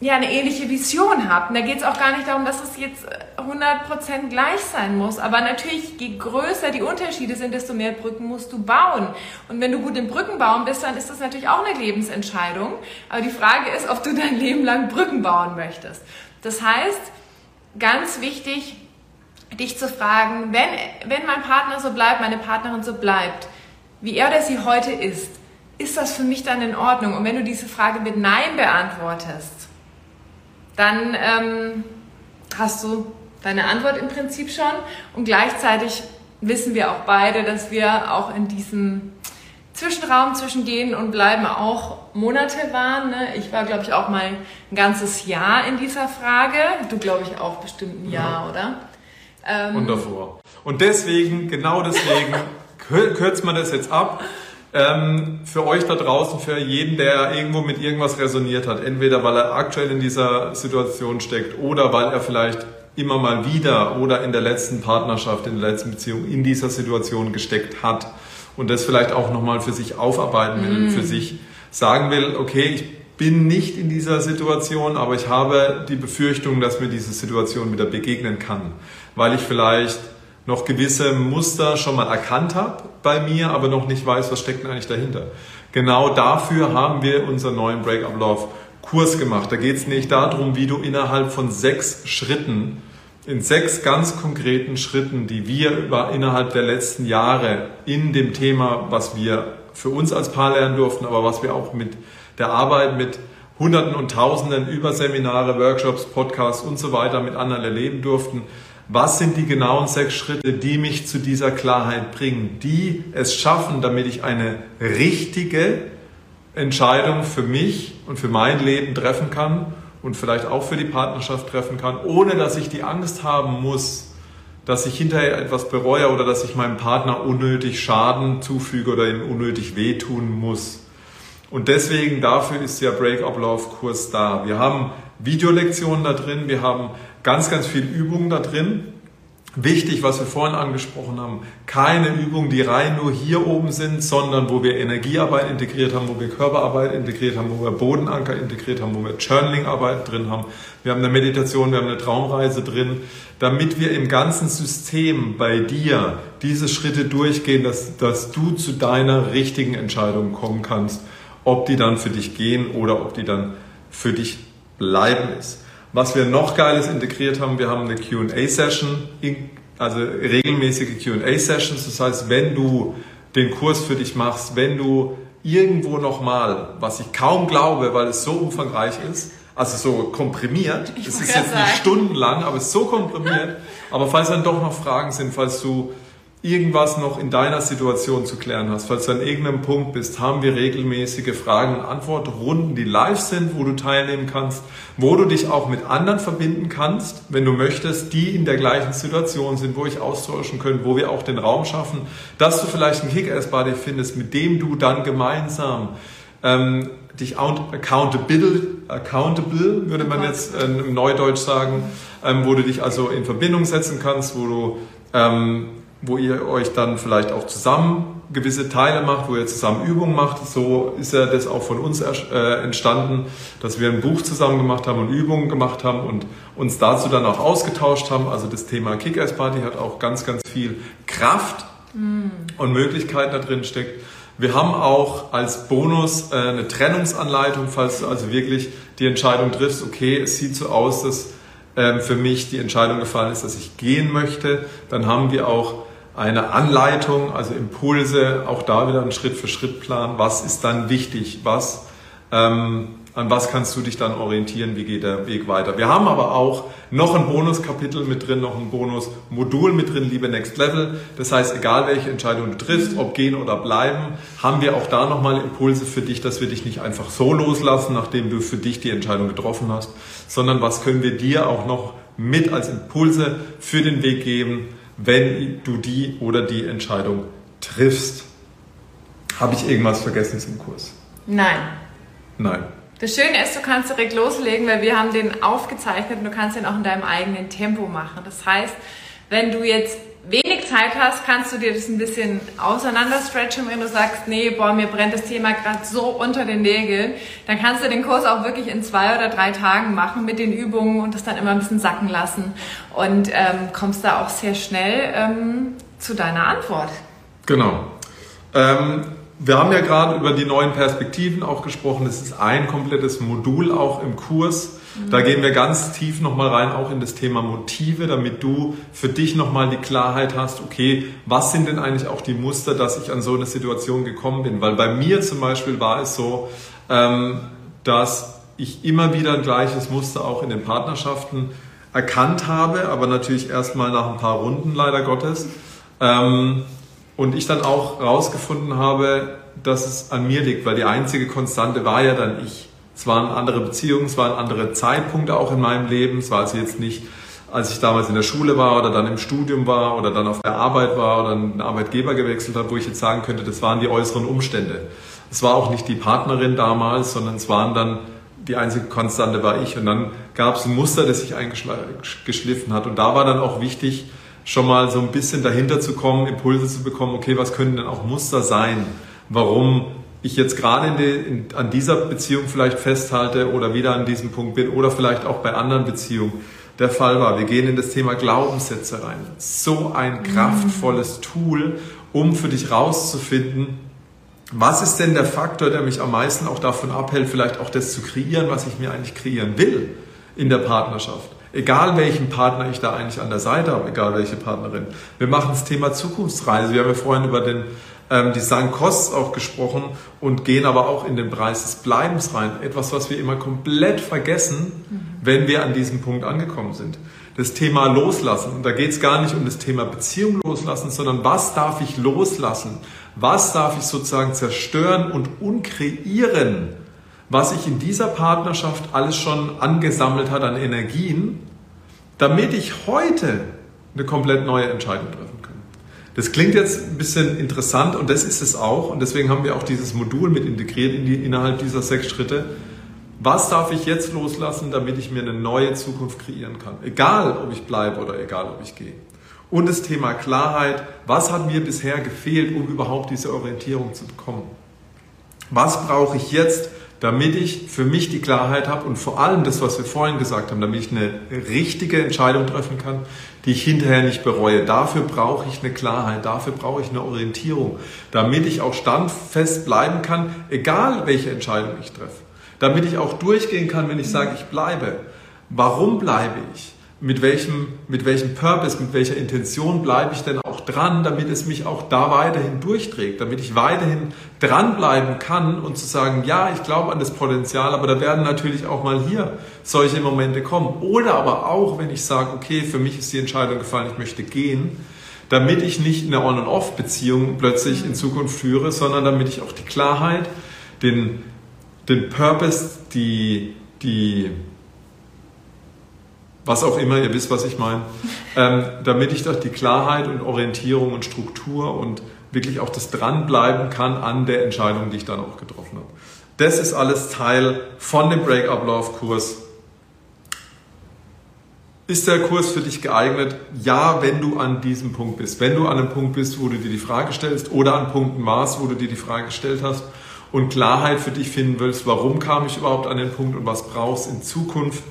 ja, eine ähnliche Vision habt. Und da geht es auch gar nicht darum, dass es jetzt 100% gleich sein muss. Aber natürlich, je größer die Unterschiede sind, desto mehr Brücken musst du bauen. Und wenn du gut im Brückenbauen bist, dann ist das natürlich auch eine Lebensentscheidung. Aber die Frage ist, ob du dein Leben lang Brücken bauen möchtest. Das heißt, ganz wichtig, dich zu fragen, wenn, wenn mein Partner so bleibt, meine Partnerin so bleibt, wie er oder sie heute ist, ist das für mich dann in Ordnung? Und wenn du diese Frage mit Nein beantwortest, dann ähm, hast du deine Antwort im Prinzip schon und gleichzeitig wissen wir auch beide, dass wir auch in diesem Zwischenraum zwischen gehen und bleiben auch Monate waren. Ne? Ich war, glaube ich, auch mal ein ganzes Jahr in dieser Frage. Du, glaube ich, auch bestimmt ein Jahr, ja. oder? Ähm, und davor. Und deswegen, genau deswegen, kürzt man das jetzt ab ähm, für euch da draußen, für jeden, der irgendwo mit irgendwas resoniert hat, entweder weil er aktuell in dieser Situation steckt oder weil er vielleicht immer mal wieder oder in der letzten Partnerschaft, in der letzten Beziehung in dieser Situation gesteckt hat und das vielleicht auch nochmal für sich aufarbeiten will, mm. für sich sagen will, okay, ich bin nicht in dieser Situation, aber ich habe die Befürchtung, dass mir diese Situation wieder begegnen kann, weil ich vielleicht noch gewisse Muster schon mal erkannt habe bei mir, aber noch nicht weiß, was steckt denn eigentlich dahinter. Genau dafür haben wir unseren neuen Break-up Love Kurs gemacht. Da geht es nicht darum, wie du innerhalb von sechs Schritten, in sechs ganz konkreten Schritten, die wir über innerhalb der letzten Jahre in dem Thema, was wir für uns als Paar lernen durften, aber was wir auch mit der Arbeit mit Hunderten und Tausenden über Seminare, Workshops, Podcasts und so weiter mit anderen erleben durften, was sind die genauen sechs Schritte, die mich zu dieser Klarheit bringen, die es schaffen, damit ich eine richtige Entscheidung für mich und für mein Leben treffen kann und vielleicht auch für die Partnerschaft treffen kann, ohne dass ich die Angst haben muss, dass ich hinterher etwas bereue oder dass ich meinem Partner unnötig Schaden zufüge oder ihm unnötig wehtun muss. Und deswegen dafür ist der Break-up-Love-Kurs da. Wir haben Videolektionen da drin, wir haben ganz, ganz viel Übungen da drin. Wichtig, was wir vorhin angesprochen haben, keine Übungen, die rein nur hier oben sind, sondern wo wir Energiearbeit integriert haben, wo wir Körperarbeit integriert haben, wo wir Bodenanker integriert haben, wo wir Journaling-Arbeit drin haben. Wir haben eine Meditation, wir haben eine Traumreise drin, damit wir im ganzen System bei dir diese Schritte durchgehen, dass, dass du zu deiner richtigen Entscheidung kommen kannst, ob die dann für dich gehen oder ob die dann für dich bleiben ist. Was wir noch Geiles integriert haben, wir haben eine QA-Session, also regelmäßige QA-Sessions. Das heißt, wenn du den Kurs für dich machst, wenn du irgendwo nochmal, was ich kaum glaube, weil es so umfangreich ist, also so komprimiert, es ist jetzt sagen. nicht stundenlang, aber es ist so komprimiert, aber falls dann doch noch Fragen sind, falls du irgendwas noch in deiner Situation zu klären hast, falls du an irgendeinem Punkt bist, haben wir regelmäßige Fragen- und Antwortrunden, die live sind, wo du teilnehmen kannst, wo du dich auch mit anderen verbinden kannst, wenn du möchtest, die in der gleichen Situation sind, wo ich austauschen können, wo wir auch den Raum schaffen, dass du vielleicht einen Kick-Ass-Buddy findest, mit dem du dann gemeinsam ähm, dich accountable, accountable würde man jetzt äh, im Neudeutsch sagen, ähm, wo du dich also in Verbindung setzen kannst, wo du ähm, wo ihr euch dann vielleicht auch zusammen gewisse Teile macht, wo ihr zusammen Übungen macht. So ist ja das auch von uns äh, entstanden, dass wir ein Buch zusammen gemacht haben und Übungen gemacht haben und uns dazu dann auch ausgetauscht haben. Also das Thema Kick-Ass-Party hat auch ganz, ganz viel Kraft mm. und Möglichkeiten da drin steckt. Wir haben auch als Bonus äh, eine Trennungsanleitung, falls du also wirklich die Entscheidung triffst, okay, es sieht so aus, dass ähm, für mich die Entscheidung gefallen ist, dass ich gehen möchte. Dann haben wir auch eine Anleitung, also Impulse, auch da wieder ein Schritt-für-Schritt-Plan. Was ist dann wichtig? Was, ähm, an was kannst du dich dann orientieren, wie geht der Weg weiter. Wir haben aber auch noch ein Bonuskapitel mit drin, noch ein Bonusmodul mit drin, liebe Next Level. Das heißt, egal welche Entscheidung du triffst, ob gehen oder bleiben, haben wir auch da nochmal Impulse für dich, dass wir dich nicht einfach so loslassen, nachdem du für dich die Entscheidung getroffen hast, sondern was können wir dir auch noch mit als Impulse für den Weg geben, wenn du die oder die Entscheidung triffst. Habe ich irgendwas vergessen zum Kurs? Nein. Nein. Das Schöne ist, du kannst direkt loslegen, weil wir haben den aufgezeichnet und du kannst den auch in deinem eigenen Tempo machen. Das heißt, wenn du jetzt wenig Zeit hast, kannst du dir das ein bisschen auseinander stretchen, wenn du sagst, nee, boah, mir brennt das Thema gerade so unter den Nägeln, dann kannst du den Kurs auch wirklich in zwei oder drei Tagen machen mit den Übungen und das dann immer ein bisschen sacken lassen und ähm, kommst da auch sehr schnell ähm, zu deiner Antwort. Genau. Ähm, wir haben ja gerade über die neuen Perspektiven auch gesprochen. Das ist ein komplettes Modul auch im Kurs. Da gehen wir ganz tief nochmal rein, auch in das Thema Motive, damit du für dich nochmal die Klarheit hast, okay, was sind denn eigentlich auch die Muster, dass ich an so eine Situation gekommen bin? Weil bei mir zum Beispiel war es so, ähm, dass ich immer wieder ein gleiches Muster auch in den Partnerschaften erkannt habe, aber natürlich erstmal nach ein paar Runden leider Gottes. Ähm, und ich dann auch rausgefunden habe, dass es an mir liegt, weil die einzige Konstante war ja dann ich. Es waren andere Beziehungen, es waren andere Zeitpunkte auch in meinem Leben. Es war also jetzt nicht, als ich damals in der Schule war oder dann im Studium war oder dann auf der Arbeit war oder einen Arbeitgeber gewechselt habe, wo ich jetzt sagen könnte, das waren die äußeren Umstände. Es war auch nicht die Partnerin damals, sondern es waren dann die einzige Konstante war ich. Und dann gab es ein Muster, das sich eingeschliffen hat. Und da war dann auch wichtig, schon mal so ein bisschen dahinter zu kommen, Impulse zu bekommen, okay, was können denn auch Muster sein, warum ich jetzt gerade in in, an dieser Beziehung vielleicht festhalte oder wieder an diesem Punkt bin oder vielleicht auch bei anderen Beziehungen der Fall war. Wir gehen in das Thema Glaubenssätze rein. So ein kraftvolles Tool, um für dich rauszufinden, was ist denn der Faktor, der mich am meisten auch davon abhält, vielleicht auch das zu kreieren, was ich mir eigentlich kreieren will in der Partnerschaft. Egal welchen Partner ich da eigentlich an der Seite habe, egal welche Partnerin. Wir machen das Thema Zukunftsreise. Wir haben ja vorhin über den ähm, Design Costs auch gesprochen und gehen aber auch in den Preis des Bleibens rein. Etwas, was wir immer komplett vergessen, mhm. wenn wir an diesem Punkt angekommen sind. Das Thema Loslassen. Und da geht es gar nicht um das Thema Beziehung loslassen, sondern was darf ich loslassen? Was darf ich sozusagen zerstören und unkreieren? was sich in dieser Partnerschaft alles schon angesammelt hat an Energien, damit ich heute eine komplett neue Entscheidung treffen kann. Das klingt jetzt ein bisschen interessant und das ist es auch und deswegen haben wir auch dieses Modul mit integriert in die, innerhalb dieser sechs Schritte. Was darf ich jetzt loslassen, damit ich mir eine neue Zukunft kreieren kann? Egal, ob ich bleibe oder egal, ob ich gehe. Und das Thema Klarheit. Was hat mir bisher gefehlt, um überhaupt diese Orientierung zu bekommen? Was brauche ich jetzt, damit ich für mich die Klarheit habe und vor allem das, was wir vorhin gesagt haben, damit ich eine richtige Entscheidung treffen kann, die ich hinterher nicht bereue. Dafür brauche ich eine Klarheit, dafür brauche ich eine Orientierung, damit ich auch standfest bleiben kann, egal welche Entscheidung ich treffe. Damit ich auch durchgehen kann, wenn ich sage, ich bleibe. Warum bleibe ich? Mit welchem, mit welchem Purpose, mit welcher Intention bleibe ich denn auch dran, damit es mich auch da weiterhin durchträgt, damit ich weiterhin dranbleiben kann und zu sagen, ja, ich glaube an das Potenzial, aber da werden natürlich auch mal hier solche Momente kommen. Oder aber auch, wenn ich sage, okay, für mich ist die Entscheidung gefallen, ich möchte gehen, damit ich nicht eine On-and-Off-Beziehung plötzlich in Zukunft führe, sondern damit ich auch die Klarheit, den, den Purpose, die, die, was auch immer, ihr wisst, was ich meine, ähm, damit ich doch die Klarheit und Orientierung und Struktur und wirklich auch das Dranbleiben kann an der Entscheidung, die ich dann auch getroffen habe. Das ist alles Teil von dem Break-up-Love-Kurs. Ist der Kurs für dich geeignet? Ja, wenn du an diesem Punkt bist. Wenn du an einem Punkt bist, wo du dir die Frage stellst oder an Punkten warst, wo du dir die Frage gestellt hast und Klarheit für dich finden willst, warum kam ich überhaupt an den Punkt und was brauchst in Zukunft,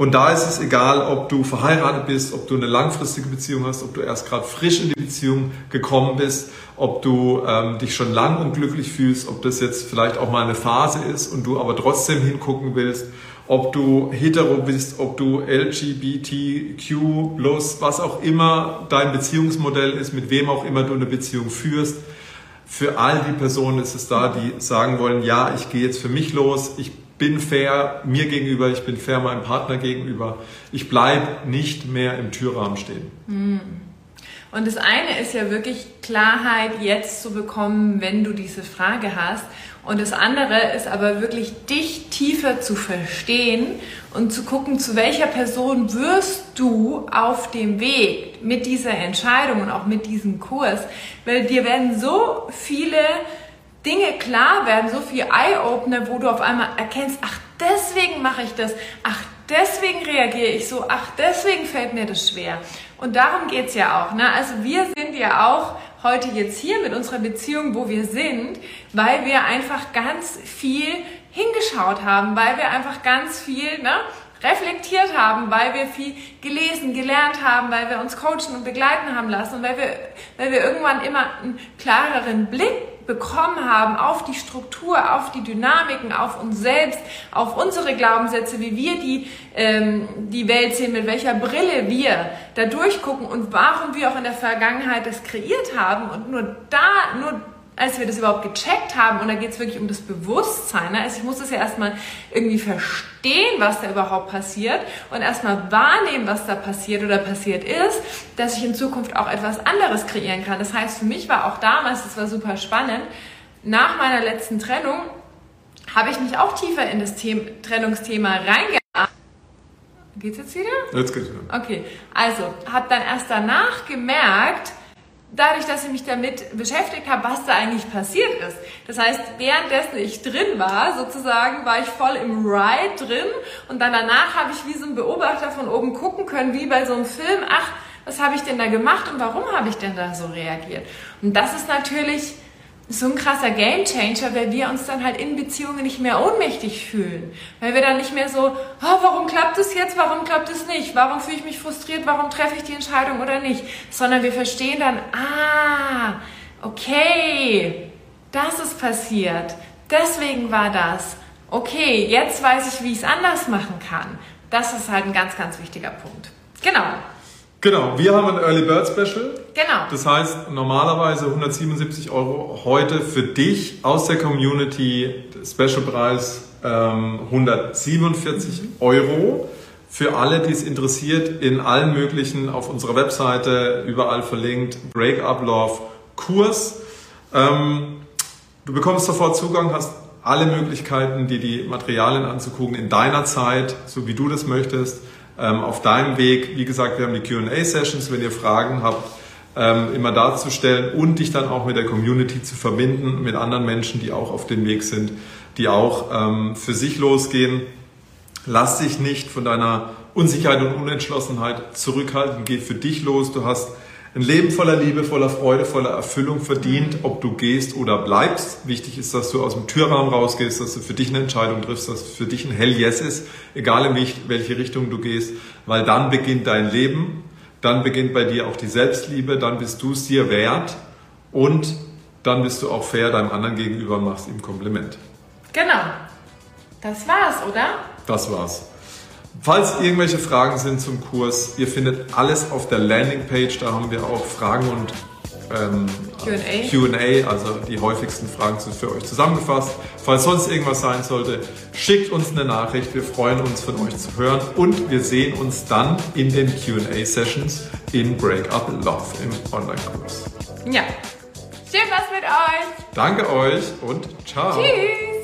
und da ist es egal, ob du verheiratet bist, ob du eine langfristige Beziehung hast, ob du erst gerade frisch in die Beziehung gekommen bist, ob du ähm, dich schon lang unglücklich fühlst, ob das jetzt vielleicht auch mal eine Phase ist und du aber trotzdem hingucken willst, ob du hetero bist, ob du LGBTQ was auch immer dein Beziehungsmodell ist, mit wem auch immer du eine Beziehung führst. Für all die Personen ist es da, die sagen wollen, ja, ich gehe jetzt für mich los, ich bin fair mir gegenüber, ich bin fair meinem Partner gegenüber. Ich bleibe nicht mehr im Türrahmen stehen. Hm. Und das eine ist ja wirklich Klarheit jetzt zu bekommen, wenn du diese Frage hast. Und das andere ist aber wirklich dich tiefer zu verstehen und zu gucken, zu welcher Person wirst du auf dem Weg mit dieser Entscheidung und auch mit diesem Kurs. Weil dir werden so viele Dinge klar werden, so viel Eye-Opener, wo du auf einmal erkennst, ach, deswegen mache ich das, ach, deswegen reagiere ich so, ach, deswegen fällt mir das schwer. Und darum geht's ja auch. Ne? Also wir sind ja auch heute jetzt hier mit unserer Beziehung, wo wir sind, weil wir einfach ganz viel hingeschaut haben, weil wir einfach ganz viel ne, reflektiert haben, weil wir viel gelesen, gelernt haben, weil wir uns coachen und begleiten haben lassen und weil wir, weil wir irgendwann immer einen klareren Blick bekommen haben auf die Struktur, auf die Dynamiken, auf uns selbst, auf unsere Glaubenssätze, wie wir die, ähm, die Welt sehen, mit welcher Brille wir da durchgucken und warum wir auch in der Vergangenheit das kreiert haben und nur da, nur als wir das überhaupt gecheckt haben, und da geht es wirklich um das Bewusstsein, ne? also ich muss das ja erstmal irgendwie verstehen, was da überhaupt passiert und erstmal wahrnehmen, was da passiert oder passiert ist, dass ich in Zukunft auch etwas anderes kreieren kann. Das heißt, für mich war auch damals, das war super spannend, nach meiner letzten Trennung habe ich mich auch tiefer in das Thema, Trennungsthema reingearbeitet. Geht's jetzt wieder? Jetzt geht's wieder. Okay, also habe dann erst danach gemerkt, dadurch, dass ich mich damit beschäftigt habe, was da eigentlich passiert ist. Das heißt, währenddessen ich drin war, sozusagen, war ich voll im Ride drin und dann danach habe ich wie so ein Beobachter von oben gucken können, wie bei so einem Film, ach, was habe ich denn da gemacht und warum habe ich denn da so reagiert? Und das ist natürlich so ein krasser Gamechanger, weil wir uns dann halt in Beziehungen nicht mehr ohnmächtig fühlen. Weil wir dann nicht mehr so, oh, warum klappt es jetzt, warum klappt es nicht, warum fühle ich mich frustriert, warum treffe ich die Entscheidung oder nicht. Sondern wir verstehen dann, ah, okay, das ist passiert, deswegen war das. Okay, jetzt weiß ich, wie ich es anders machen kann. Das ist halt ein ganz, ganz wichtiger Punkt. Genau. Genau, wir haben ein Early Bird Special. Genau. Das heißt, normalerweise 177 Euro heute für dich aus der Community, Specialpreis ähm, 147 Euro. Für alle, die es interessiert, in allen möglichen, auf unserer Webseite, überall verlinkt, Breakup Love Kurs. Ähm, du bekommst sofort Zugang, hast alle Möglichkeiten, dir die Materialien anzugucken in deiner Zeit, so wie du das möchtest ähm, auf deinem Weg. Wie gesagt, wir haben die QA-Sessions, wenn ihr Fragen habt, ähm, immer darzustellen und dich dann auch mit der Community zu verbinden, mit anderen Menschen, die auch auf dem Weg sind, die auch ähm, für sich losgehen. Lass dich nicht von deiner Unsicherheit und Unentschlossenheit zurückhalten. Geh für dich los. Du hast ein Leben voller Liebe, voller Freude, voller Erfüllung verdient, ob du gehst oder bleibst. Wichtig ist, dass du aus dem Türrahmen rausgehst, dass du für dich eine Entscheidung triffst, dass für dich ein Hell Yes ist, egal in welche Richtung du gehst, weil dann beginnt dein Leben, dann beginnt bei dir auch die Selbstliebe, dann bist du es dir wert und dann bist du auch fair deinem anderen gegenüber und machst ihm Kompliment. Genau. Das war's, oder? Das war's. Falls irgendwelche Fragen sind zum Kurs, ihr findet alles auf der Landingpage. Da haben wir auch Fragen und ähm, QA, also die häufigsten Fragen sind für euch zusammengefasst. Falls sonst irgendwas sein sollte, schickt uns eine Nachricht. Wir freuen uns von euch zu hören und wir sehen uns dann in den QA-Sessions in Breakup Love im Online-Kurs. Ja. Schön was mit euch. Danke euch und ciao. Tschüss.